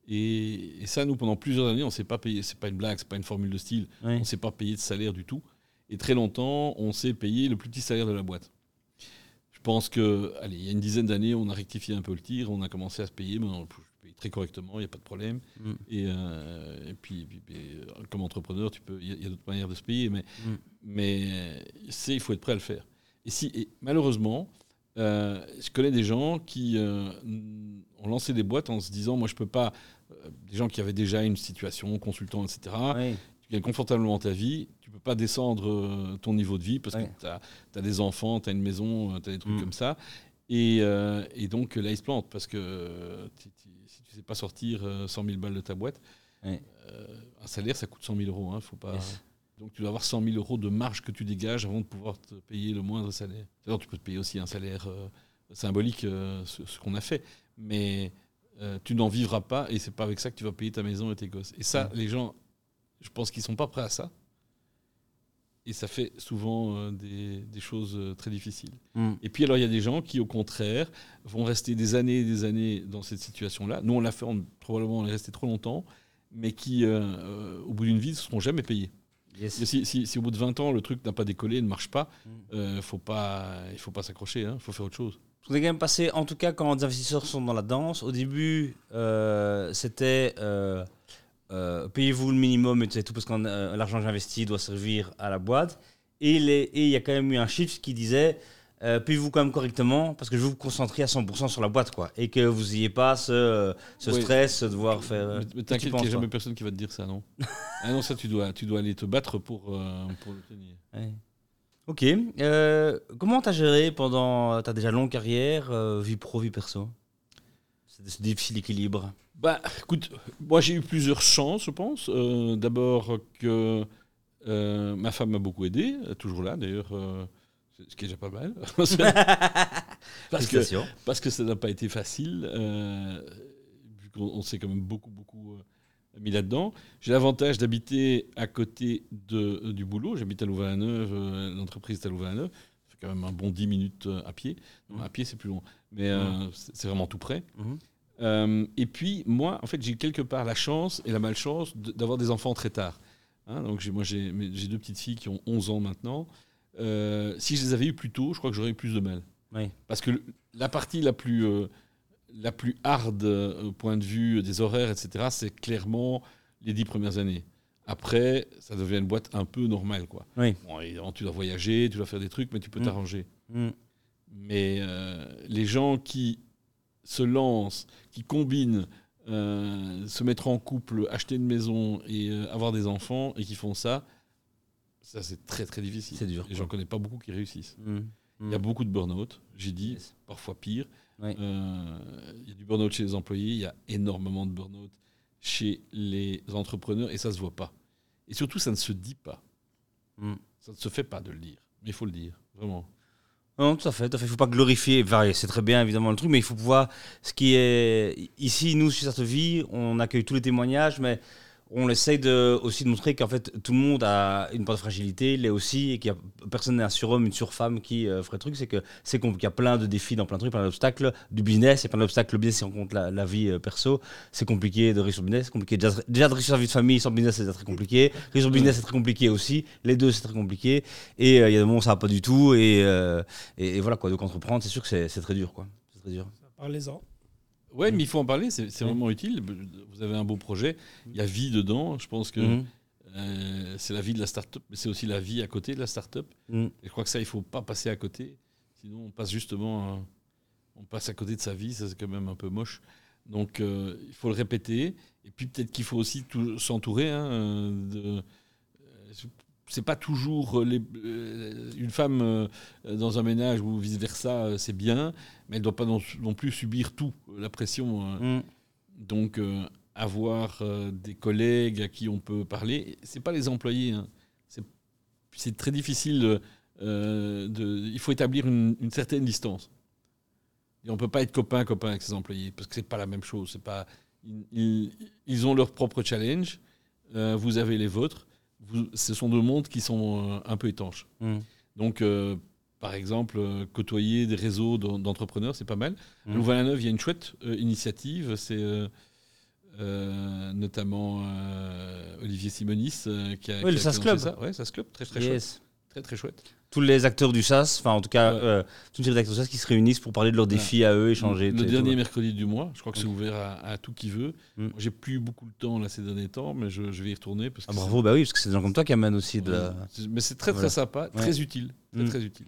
Speaker 3: Et, et ça, nous pendant plusieurs années, on s'est pas payé. C'est pas une blague, c'est pas une formule de style.
Speaker 2: Oui.
Speaker 3: On s'est pas payé de salaire du tout. Et très longtemps, on s'est payé le plus petit salaire de la boîte. Je pense que, allez, il y a une dizaine d'années, on a rectifié un peu le tir, on a commencé à se payer, mais on très correctement, il n'y a pas de problème. Et, euh, et puis, euh, comme entrepreneur, tu peux, il y a, d'autres manières de se payer, mais,
Speaker 2: Mm.
Speaker 3: mais euh, c'est, il faut être prêt à le faire. Et si, et malheureusement, euh, je connais des gens qui euh, ont lancé des boîtes en se disant, moi, je peux pas. des gens qui avaient déjà une situation, consultant, etc
Speaker 2: Oui.
Speaker 3: tu gagnes confortablement ta vie, tu peux pas descendre ton niveau de vie parce que tu as, des enfants, tu as une maison, tu as des trucs
Speaker 2: Mm.
Speaker 3: comme ça. Et, euh, et donc là, ils se plantent parce que tu- sais pas sortir euh, 100 000 balles de ta boîte,
Speaker 2: Ouais.
Speaker 3: euh, un salaire, ça coûte 100 000 euros. Hein, faut pas...
Speaker 2: Yes.
Speaker 3: Donc tu dois avoir 100 000 euros de marge que tu dégages avant de pouvoir te payer le moindre salaire. Alors tu peux te payer aussi un salaire euh, symbolique, euh, ce, ce qu'on a fait. Mais euh, tu n'en vivras pas et c'est pas avec ça que tu vas payer ta maison et tes gosses. Et ça, les gens, je pense qu'ils sont pas prêts à ça. Et ça fait souvent euh, des, des choses euh, très difficiles.
Speaker 2: Hmm.
Speaker 3: Et puis alors, il y a des gens qui, au contraire, vont rester des années et des années dans cette situation-là. Nous, on l'a fait, on- probablement on est resté trop longtemps, mais qui, euh, au bout d'une vie, ne seront jamais payés.
Speaker 2: Yes.
Speaker 3: Si, si- si au bout de 20 ans, le truc n'a pas décollé, ne marche pas, euh, faut pas, il ne faut pas s'accrocher, il faut faire autre chose.
Speaker 2: On est quand même passé, en tout cas quand les investisseurs sont dans la danse, au début c'était euh, euh, payez-vous le minimum et tout, parce que l'argent que j'investis doit servir à la boîte. Et il y a quand même eu un chiffre qui disait euh, payez-vous quand même correctement parce que je veux vous concentrer à 100% sur la boîte quoi et que vous ayez pas ce, stress de devoir faire. euh,
Speaker 3: Mais- mais t'inquiète
Speaker 2: penses,
Speaker 3: n'y a jamais personne qui va te dire ça, non Ah non, ça, tu dois, tu dois aller te battre pour, euh, pour le tenir.
Speaker 2: Ouais. Ok. Euh, comment t'as géré pendant ta déjà longue carrière, euh, vie pro, vie perso? Ce difficile équilibre.
Speaker 3: Bah, écoute, moi j'ai eu plusieurs chances, je pense. Euh, D'abord que euh, ma femme m'a beaucoup aidé, est toujours là d'ailleurs, euh, ce qui est déjà pas mal. parce que, parce que ça n'a pas été facile, euh, vu qu'on on s'est quand même beaucoup, beaucoup euh, mis là-dedans. J'ai l'avantage d'habiter à côté de, euh, du boulot. J'habite à Louvain-la-Neuve, euh, l'entreprise est à Louvain-la-Neuve. Ça fait quand même un bon 10 minutes euh, à pied. Non. À pied, c'est plus long, mais euh, c'est c'est vraiment tout près.
Speaker 2: Mhm.
Speaker 3: Euh, et puis, moi, en fait, j'ai quelque part la chance et la malchance d'avoir des enfants très tard. Hein, donc, moi, j'ai deux petites filles qui ont 11 ans maintenant. Euh, si je les avais eu plus tôt, je crois que j'aurais eu plus de mal.
Speaker 2: Oui.
Speaker 3: Parce que le- la partie la plus, euh, la plus hard euh, au point de vue des horaires, etc., c'est clairement les dix premières années. Après, ça devient une boîte un peu normale. Quoi.
Speaker 2: Oui.
Speaker 3: Bon, évidemment, tu dois voyager, tu dois faire des trucs, mais tu peux
Speaker 2: Mm.
Speaker 3: t'arranger.
Speaker 2: Mm.
Speaker 3: Mais les gens qui se lancent, qui combinent euh, se mettre en couple, acheter une maison et euh, avoir des enfants et qui font ça, ça c'est très très difficile.
Speaker 2: C'est dur,
Speaker 3: Et j'en connais pas beaucoup qui réussissent.
Speaker 2: Mm.
Speaker 3: Il y a beaucoup de burn-out, j'ai dit,
Speaker 2: Yes.
Speaker 3: parfois pire.
Speaker 2: Oui.
Speaker 3: Euh, il y a du burn-out chez les employés, il y a énormément de burn-out chez les entrepreneurs et ça se voit pas. Et surtout, ça ne se dit pas.
Speaker 2: Mm.
Speaker 3: Ça ne se fait pas de le dire, mais il faut le dire, vraiment.
Speaker 2: Non, tout à fait. Il faut pas glorifier. Enfin, c'est très bien évidemment le truc, mais il faut pouvoir. Ce qui est ici, nous sur cette vie, on accueille tous les témoignages, mais on essaye de, aussi de montrer qu'en fait tout le monde a une part de fragilité, l'est aussi, et qu'il y a personne n'est un surhomme, une surfemme qui euh, ferait truc. C'est que c'est qu'il y a plein de défis dans plein de trucs, plein d'obstacles, du business, et plein d'obstacles. Le business, si on compte la, vie euh, perso, c'est compliqué de réussir le business, compliqué. Déjà, de réussir sa vie de famille sans business, c'est très compliqué. Réussir le business, c'est très compliqué aussi. Les deux, c'est très compliqué. Et euh, il y a des moments où ça va pas du tout. Et, euh, voilà quoi. Donc entreprendre, c'est sûr que c'est très dur quoi. C'est très dur.
Speaker 1: Parlez-en.
Speaker 3: Ouais, mais il faut en parler, c'est
Speaker 2: Mm.
Speaker 3: vraiment utile. Vous avez un beau projet, il y a vie dedans. Je pense que
Speaker 2: Mhm.
Speaker 3: euh, c'est la vie de la start-up, mais c'est aussi la vie à côté de la start-up.
Speaker 2: Mhm.
Speaker 3: Et je crois que ça, il faut pas passer à côté. Sinon, on passe justement, euh, on passe à côté de sa vie. Ça, c'est quand même un peu moche. Donc, euh, il faut le répéter. Et puis, peut-être qu'il faut aussi s'entourer. Hein, euh, de, c'est pas toujours les- euh, une femme euh, dans un ménage ou vice versa, euh, c'est bien, mais elle doit pas non, non plus subir tout la pression. euh.
Speaker 2: Mhm.
Speaker 3: Donc, euh, avoir euh, des collègues à qui on peut parler, c'est pas les employés. hein. C'est- très difficile. euh, de, il faut établir une, une certaine distance. Et on peut pas être copain copain avec ses employés parce que c'est pas la même chose. C'est pas. Ils, ils- ils ont leur propre challenge. euh, vous avez les vôtres. Vous- ce sont deux mondes qui sont euh, un peu étanches.
Speaker 2: Mhm.
Speaker 3: Donc, euh, par exemple, euh, côtoyer des réseaux d'en- d'entrepreneurs, c'est pas mal. À
Speaker 2: Mhm.
Speaker 3: Louvain-la-Neuve, il y a une chouette euh, initiative. C'est euh, notamment Olivier Simonis qui a,
Speaker 2: Oui,
Speaker 3: qui
Speaker 2: le
Speaker 3: a
Speaker 2: SAS Club.
Speaker 3: Ça. Ouais, SAS Club, très très chouette. Très très chouette.
Speaker 2: Tous les acteurs du SAS, enfin en tout cas,
Speaker 3: Ouais.
Speaker 2: euh, toute une série d'acteurs du SAS qui se réunissent pour parler de leurs défis à eux, échanger.
Speaker 3: Le dernier
Speaker 2: tout.
Speaker 3: mercredi du mois, je crois que c'est ouvert à, à tout qui veut.
Speaker 2: Mm.
Speaker 3: J'ai plus beaucoup de temps là ces derniers temps, mais je, je vais y retourner parce que
Speaker 2: Ah, bravo, bah oui, parce que c'est des gens comme toi qui amènent aussi de la.
Speaker 3: Mais c'est très
Speaker 2: Voilà.
Speaker 3: très sympa, très utile, très
Speaker 2: Mm.
Speaker 3: très utile.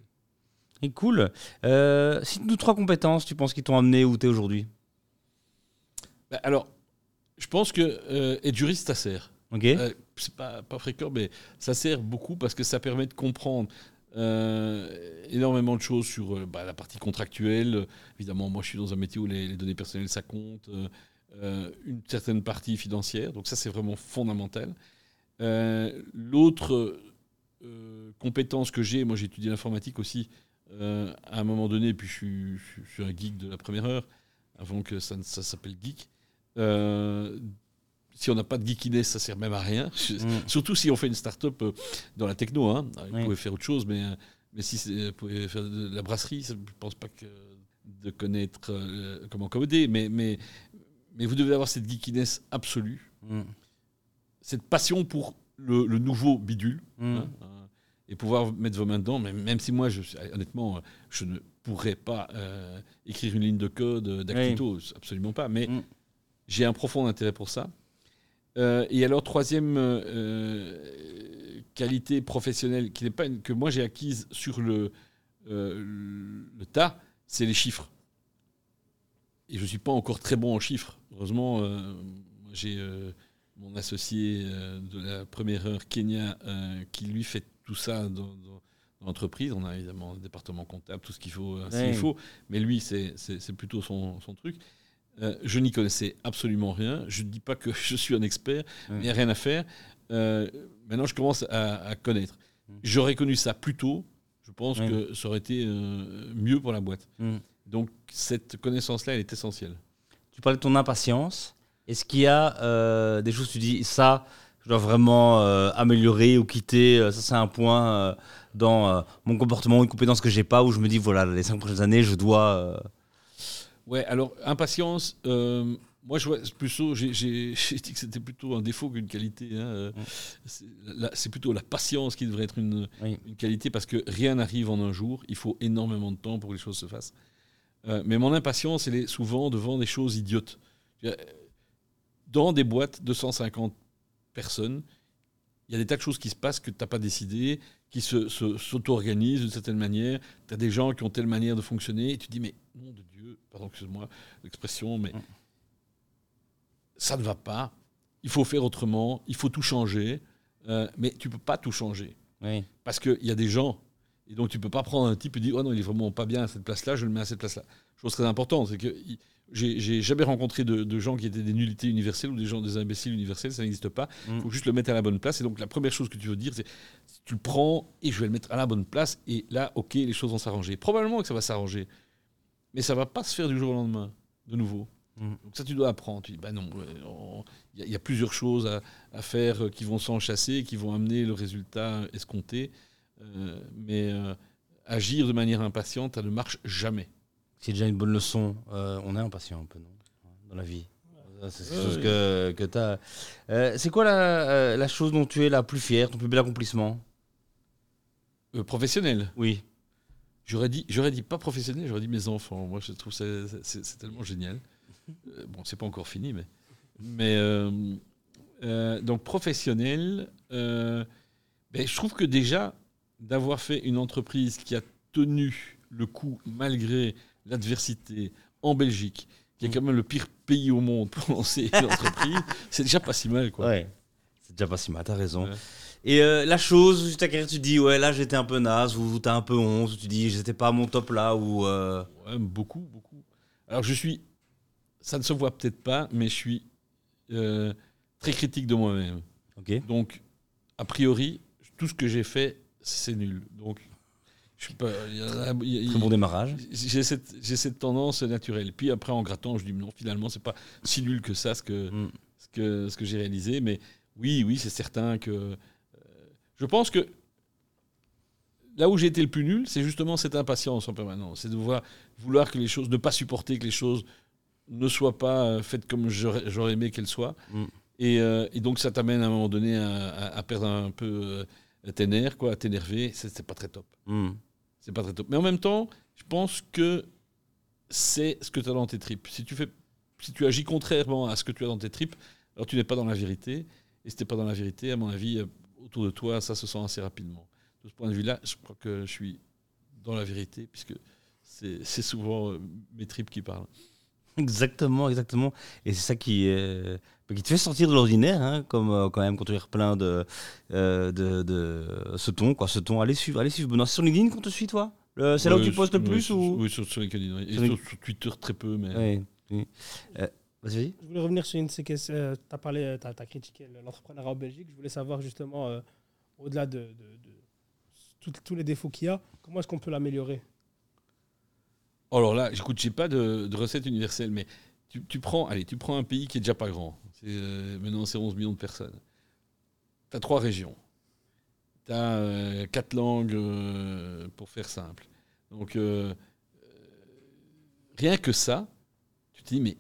Speaker 2: Et cool. Euh, Cite-nous trois compétences, tu penses, qui t'ont amené où t'es aujourd'hui?
Speaker 3: Bah, alors, je pense que euh, être juriste, ça sert.
Speaker 2: Ok.
Speaker 3: Euh, c'est pas, pas fréquent, mais ça sert beaucoup parce que ça permet de comprendre euh, énormément de choses sur euh, bah, la partie contractuelle. Évidemment, moi, je suis dans un métier où les, données personnelles, ça compte. euh, une certaine partie financière. Donc ça, c'est vraiment fondamental. L'autre compétence que j'ai, moi j'ai étudié l'informatique aussi à un moment donné, puis je suis, un geek de la première heure, avant que ça, ça s'appelle geek. Si on n'a pas de geekiness, ça sert même à rien.
Speaker 2: Mm.
Speaker 3: Surtout si on fait une start-up euh, dans la techno. Hein. Vous
Speaker 2: Oui.
Speaker 3: pouvez faire autre chose, mais, euh, mais si vous pouvez faire de la brasserie, je ne pense pas que de connaître euh, comment coder, mais, mais, mais vous devez avoir cette geekiness absolue,
Speaker 2: Mm.
Speaker 3: cette passion pour le, le nouveau bidule,
Speaker 2: Mm.
Speaker 3: hein, et pouvoir mettre vos mains dedans. Mais même si moi, je, honnêtement, je ne pourrais pas euh, écrire une ligne de code d'Actito, absolument pas. Mais j'ai un profond intérêt pour ça. Euh, et alors, troisième euh, qualité professionnelle qui n'est pas une- que moi j'ai acquise sur le, euh, le tas, c'est les chiffres. Et je ne suis pas encore très bon en chiffres. Heureusement, euh, j'ai euh, mon associé euh, de la première heure, Kenya, euh, qui lui fait tout ça dans, dans- l'entreprise. On a évidemment un département comptable, tout ce qu'il faut, euh,
Speaker 2: Ouais.
Speaker 3: s'il faut. Mais lui, c'est plutôt son, son truc. Euh, je n'y connaissais absolument rien. Je ne dis pas que je suis un expert, mais il n'y a rien à faire. Euh, maintenant, je commence à, à connaître.
Speaker 2: Mm.
Speaker 3: J'aurais connu ça plus tôt. Je pense que ça aurait été euh, mieux pour la boîte.
Speaker 2: Mm.
Speaker 3: Donc, cette connaissance-là, elle est essentielle.
Speaker 2: Tu parlais de ton impatience. Est-ce qu'il y a des choses que tu dis, ça, je dois vraiment améliorer ou quitter Ça, c'est un point dans mon comportement, une compétence que j'ai pas, où je me dis, voilà, les cinq prochaines années, je dois.
Speaker 3: Ouais, alors, impatience, euh, moi, je vois plutôt, j'ai dit que c'était plutôt un défaut qu'une qualité. hein, euh, c'est plutôt la patience qui devrait être une,
Speaker 2: Oui.
Speaker 3: une qualité parce que rien n'arrive en un jour. Il faut énormément de temps pour que les choses se fassent. Euh, mais mon impatience, elle est souvent devant des choses idiotes. Dans des boîtes de 150 personnes, il y a des tas de choses qui se passent que tu n'as pas décidé, qui se- se- s'auto-organisent d'une certaine manière. Tu as des gens qui ont telle manière de fonctionner et tu dis, mais nom de Dieu, pardon, excuse-moi l'expression, mais
Speaker 2: Mm.
Speaker 3: ça ne va pas. Il faut faire autrement, il faut tout changer, euh, mais tu peux pas tout changer.
Speaker 2: Oui.
Speaker 3: Parce qu'il y a des gens, et donc tu peux pas prendre un type et dire, oh non, il est vraiment pas bien à cette place-là, je le mets à cette place-là. Chose très importante, c'est que j'ai j'ai jamais rencontré de, de gens qui étaient des nullités universelles ou des gens des imbéciles universels, ça n'existe pas. Il
Speaker 2: Mm.
Speaker 3: faut juste le mettre à la bonne place. Et donc la première chose que tu veux dire, c'est tu le prends et je vais le mettre à la bonne place, et là, ok, les choses vont s'arranger. Probablement que ça va s'arranger, mais ça va pas se faire du jour au lendemain, de nouveau.
Speaker 2: Mm.
Speaker 3: Donc ça, tu dois apprendre. Tu dis, bah non, il y, a- il y a plusieurs choses à, à faire euh, qui vont s'enchasser, qui vont amener le résultat escompté. Euh, mais euh, agir de manière impatiente, ça ne marche jamais.
Speaker 2: C'est déjà une bonne leçon. Euh, on est impatient un peu, non Dans la vie. C'est quelque chose que, que tu as. c'est quoi la, euh, la chose dont tu es la plus fière, ton plus bel accomplissement?
Speaker 3: Euh, professionnel.
Speaker 2: Oui.
Speaker 3: J'aurais dit, j'aurais dit pas professionnel, j'aurais dit mes enfants. Moi, je trouve ça c'est, tellement génial. Euh, bon, c'est pas encore fini, mais mais euh, euh, donc professionnel. ben, je trouve que déjà d'avoir fait une entreprise qui a tenu le coup malgré l'adversité en Belgique, qui est quand même le pire pays au monde pour lancer une entreprise, c'est déjà pas si mal, quoi.
Speaker 2: Ouais. C'est déjà pas si mal, t'as raison.
Speaker 3: Ouais.
Speaker 2: Et euh, la chose où ta carrière, tu te dis, ouais, là j'étais un peu naze, ou t'as un peu honte, ou tu dis, j'étais pas à mon top là, ou. euh,
Speaker 3: Ouais, beaucoup, beaucoup. Alors je suis, ça ne se voit peut-être pas, mais je suis euh, très critique de moi-même.
Speaker 2: Ok.
Speaker 3: Donc, a priori, tout ce que j'ai fait, c'est nul. Donc, je suis pas. y a- y
Speaker 2: Très bon démarrage.
Speaker 3: J'ai cette, cette tendance naturelle. Puis après, en grattant, je dis non, finalement, c'est pas si nul que ça ce que,
Speaker 2: Mm.
Speaker 3: ce que, ce que j'ai réalisé. Mais oui, oui, c'est certain que. Je pense que là où j'ai été le plus nul, c'est justement cette impatience en permanence. C'est de vouloir, vouloir que les choses, ne pas supporter que les choses ne soient pas euh, faites comme j'aurais aimé qu'elles soient.
Speaker 2: Mm.
Speaker 3: Et, euh, et donc, ça t'amène à un moment donné à, à- à perdre un peu euh, tes nerfs, quoi, à t'énerver. C'est pas très top.
Speaker 2: Hmm.
Speaker 3: C'est pas très top. Mais en même temps, je pense que c'est ce que tu as dans tes tripes. Si tu, fais, si tu agis contrairement à ce que tu as dans tes tripes, alors tu n'es pas dans la vérité. Et si tu n'es pas dans la vérité, à mon avis, autour de toi, ça se sent assez rapidement. De ce point de vue-là, je crois que je suis dans la vérité, puisque c'est souvent euh, mes tripes qui parlent.
Speaker 2: Exactement, exactement. Et c'est ça qui, euh, qui te fait sortir de l'ordinaire, hein, comme euh, quand même quand tu es plein de, de, de ce ton, quoi, ce ton. Allez suivre, allez suivre. Benoît, c'est sur LinkedIn qu'on te suit, toi? C'est là où tu postes le plus
Speaker 3: sur-
Speaker 2: ou?
Speaker 3: Oui, sur, sur LinkedIn. oui. Et
Speaker 2: Sur
Speaker 3: Twitter, très peu. Mais...
Speaker 2: Oui, oui. Euh, Vas-y.
Speaker 1: Je voulais revenir sur une de ces questions. tu as parlé, tu as, critiqué l'entrepreneuriat en Belgique. Je voulais savoir justement, euh, au-delà de, de- de tout- tous les défauts qu'il y a, comment est-ce qu'on peut l'améliorer?
Speaker 3: Alors là, écoute, j'ai pas de, de recette universelle, mais tu, tu prends, allez, tu prends un pays qui est déjà pas grand. Euh, maintenant, c'est 11 millions de personnes. Tu as trois régions. Tu as quatre langues, euh, pour faire simple. Donc, euh, euh, rien que ça, tu te dis, mais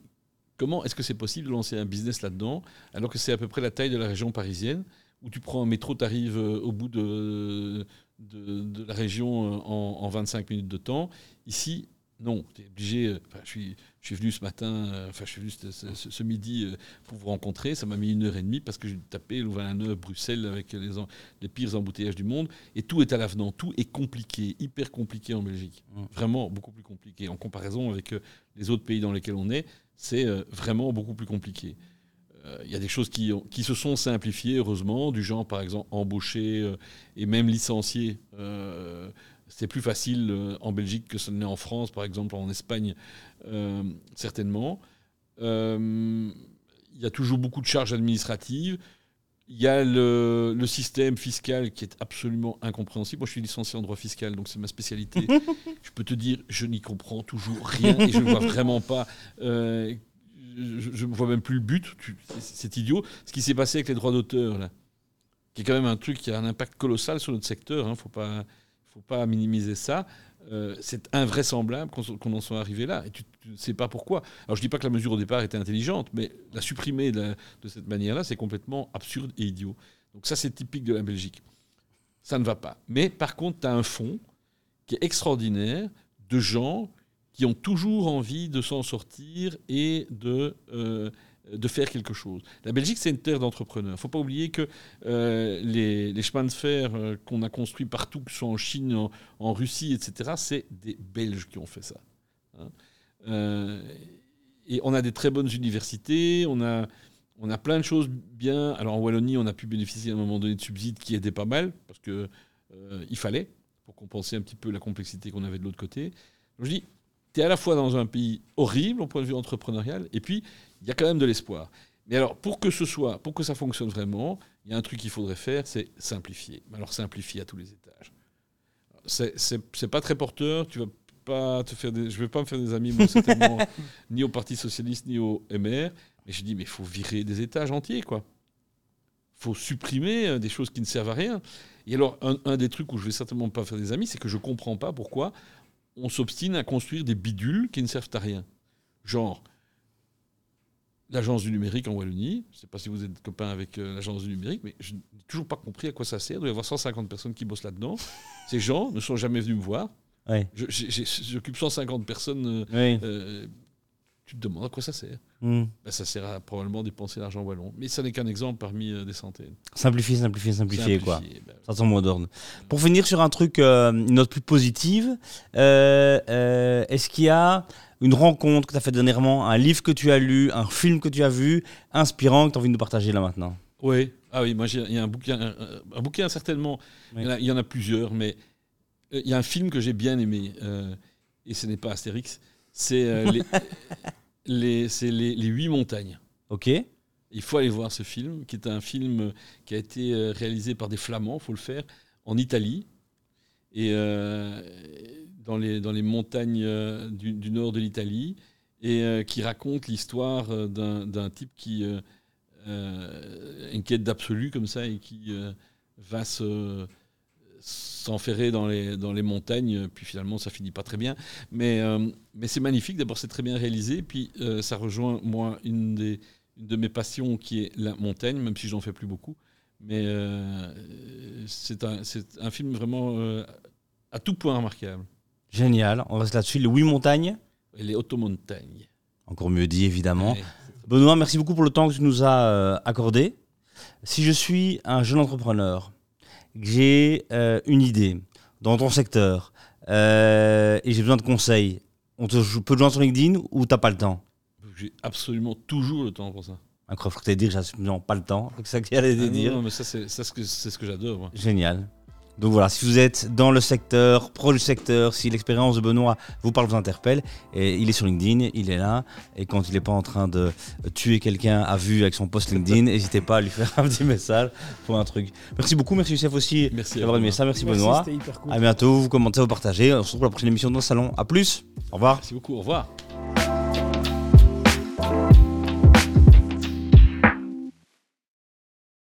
Speaker 3: comment est-ce que c'est possible de lancer un business là-dedans, alors que c'est à peu près la taille de la région parisienne, où tu prends un métro, tu arrives au bout de, de, de la région euh, en, en 25 minutes de temps. Ici, non, tu es obligé. euh, enfin, je, suis, je suis venu ce matin, euh, enfin, je suis venu ce, ce- ce- ce midi euh, pour vous rencontrer. Ça m'a mis une heure et demie parce que j'ai tapé Louvain-la-Neuve, Bruxelles avec les, les pires embouteillages du monde. Et tout est à l'avenant. Tout est compliqué, hyper compliqué en Belgique.
Speaker 2: Mm.
Speaker 3: Vraiment beaucoup plus compliqué. En comparaison avec euh, les autres pays dans lesquels on est, c'est euh, vraiment beaucoup plus compliqué. Euh, Il y a des choses qui, qui se sont simplifiées, heureusement, du genre, par exemple, embaucher euh, et même licencier. c'est plus facile en Belgique que ce n'est en France, par exemple, en Espagne, certainement. Il y a toujours beaucoup de charges administratives. Il y a le, le système fiscal qui est absolument incompréhensible. Moi, je suis licencié en droit fiscal, donc c'est ma spécialité. je peux te dire, je n'y comprends toujours rien et je ne vois vraiment pas. euh, je ne vois même plus le but. C'est- idiot. Ce qui s'est passé avec les droits d'auteur, là, qui est quand même un truc qui a un impact colossal sur notre secteur. Il ne faut pas, faut pas minimiser ça. Euh, c'est invraisemblable qu'on en soit arrivé là. Et tu ne sais pas pourquoi. Alors, je dis pas que la mesure au départ était intelligente, mais la supprimer de cette manière-là, c'est complètement absurde et idiot. Donc, ça, c'est typique de la Belgique. Ça ne va pas. Mais par contre, tu as un fonds qui est extraordinaire de gens qui ont toujours envie de s'en sortir et de, euh, de faire quelque chose. La Belgique, c'est une terre d'entrepreneurs. Il ne faut pas oublier que euh, les, chemins de fer euh, qu'on a construits partout, que ce soit en Chine, en, Russie, etc., c'est des Belges qui ont fait ça. hein. Euh, et on a des très bonnes universités, on a, on a plein de choses bien. Alors en Wallonie, on a pu bénéficier à un moment donné de subsides qui aidaient pas mal, parce euh, il fallait, pour compenser un petit peu la complexité qu'on avait de l'autre côté. Je dis, tu es à la fois dans un pays horrible au point de vue entrepreneurial, et puis il y a quand même de l'espoir. Mais alors, pour que ce soit, pour que ça fonctionne vraiment, il y a un truc qu'il faudrait faire, c'est simplifier. Mais Alors, simplifier à tous les étages. C'est- C'est c'est pas très porteur. Tu vas pas te faire des, je vais pas me faire des amis, moi, certainement, ni au Parti Socialiste, ni au MR. Mais je dis, mais il faut virer des étages entiers, quoi. Il faut supprimer euh, des choses qui ne servent à rien. Et alors, un, un des trucs où je vais certainement pas faire des amis, c'est que je comprends pas pourquoi on s'obstine à construire des bidules qui ne servent à rien. Genre, l'agence du numérique en Wallonie. Je ne sais pas si vous êtes copain avec euh, l'agence du numérique, mais je n'ai toujours pas compris à quoi ça sert. Il doit y avoir 150 personnes qui bossent là-dedans. Ces gens ne sont jamais venus me voir.
Speaker 2: Ouais.
Speaker 3: J'occupe 150 personnes. euh,
Speaker 2: Oui.
Speaker 3: Tu te demandes à quoi ça sert
Speaker 2: Hmm.
Speaker 3: Ben, Ça sert à probablement dépenser l'argent wallon. Mais ça n'est qu'un exemple parmi euh, des centaines.
Speaker 2: Simplifier, simplifier, simplifier, quoi.
Speaker 3: Ben,
Speaker 2: Ça son mot d'ordre. Pour finir sur un truc, euh, une note plus positive, euh, est-ce qu'il y a une rencontre que tu as fait dernièrement, un livre que tu as lu, un film que tu as vu, inspirant, que tu as envie de nous partager là maintenant?
Speaker 3: Oui. Ah oui, moi, il y a un bouquin, un, bouquin certainement. Il, y en a, il y en a plusieurs, mais il y a un film que j'ai bien aimé, et ce n'est pas Astérix, c'est euh, les, les, c'est les, les Huit Montagnes.
Speaker 2: Ok.
Speaker 3: Il faut aller voir ce film, qui est un film qui a été euh, réalisé par des Flamands, il faut le faire, en Italie, et euh, dans, les, dans les montagnes du, du nord de l'Italie, et euh, qui raconte l'histoire d'un d'un type qui euh, une quête d'absolu comme ça, et qui va se s'enferrer dans les, dans les montagnes, puis finalement ça finit pas très bien. Mais, euh, mais c'est magnifique, d'abord c'est très bien réalisé, puis euh, ça rejoint moi une, des, une de mes passions qui est la montagne, même si j'en fais plus beaucoup. Mais euh, c'est un, film vraiment à tout point remarquable.
Speaker 2: Génial, on reste là-dessus. Les huit montagnes,
Speaker 3: Et les automontagnes.
Speaker 2: encore mieux dit évidemment.
Speaker 3: Ouais.
Speaker 2: Benoît, merci beaucoup pour le temps que tu nous as accordé. Si je suis un jeune entrepreneur, j'ai euh, une idée dans ton secteur euh, et j'ai besoin de conseils, on te peut te joindre sur LinkedIn ou t'as pas le temps?
Speaker 3: J'ai absolument toujours le temps pour ça.
Speaker 2: Incroyable, faut que tu dire j'ai absolument pas le temps. C'est ça que tu allais
Speaker 3: Ah
Speaker 2: dire.
Speaker 3: non, mais ça, c'est ce que, ce que j'adore.
Speaker 2: Génial. Donc voilà, si vous êtes dans le secteur, proche du secteur, si l'expérience de Benoît vous parle, vous interpelle, et il est sur LinkedIn, il est là, et quand il n'est pas en train de tuer quelqu'un à vue avec son post LinkedIn, n'hésitez pas à lui faire un petit message pour un truc. Merci beaucoup, merci Youssef aussi d'avoir aimé ça, merci,
Speaker 1: Merci,
Speaker 2: Benoît.
Speaker 1: Hyper cool.
Speaker 2: À bientôt, vous commentez, vous partagez, on se retrouve pour la prochaine émission dans le salon. À plus, au revoir.
Speaker 3: Merci beaucoup. Au revoir.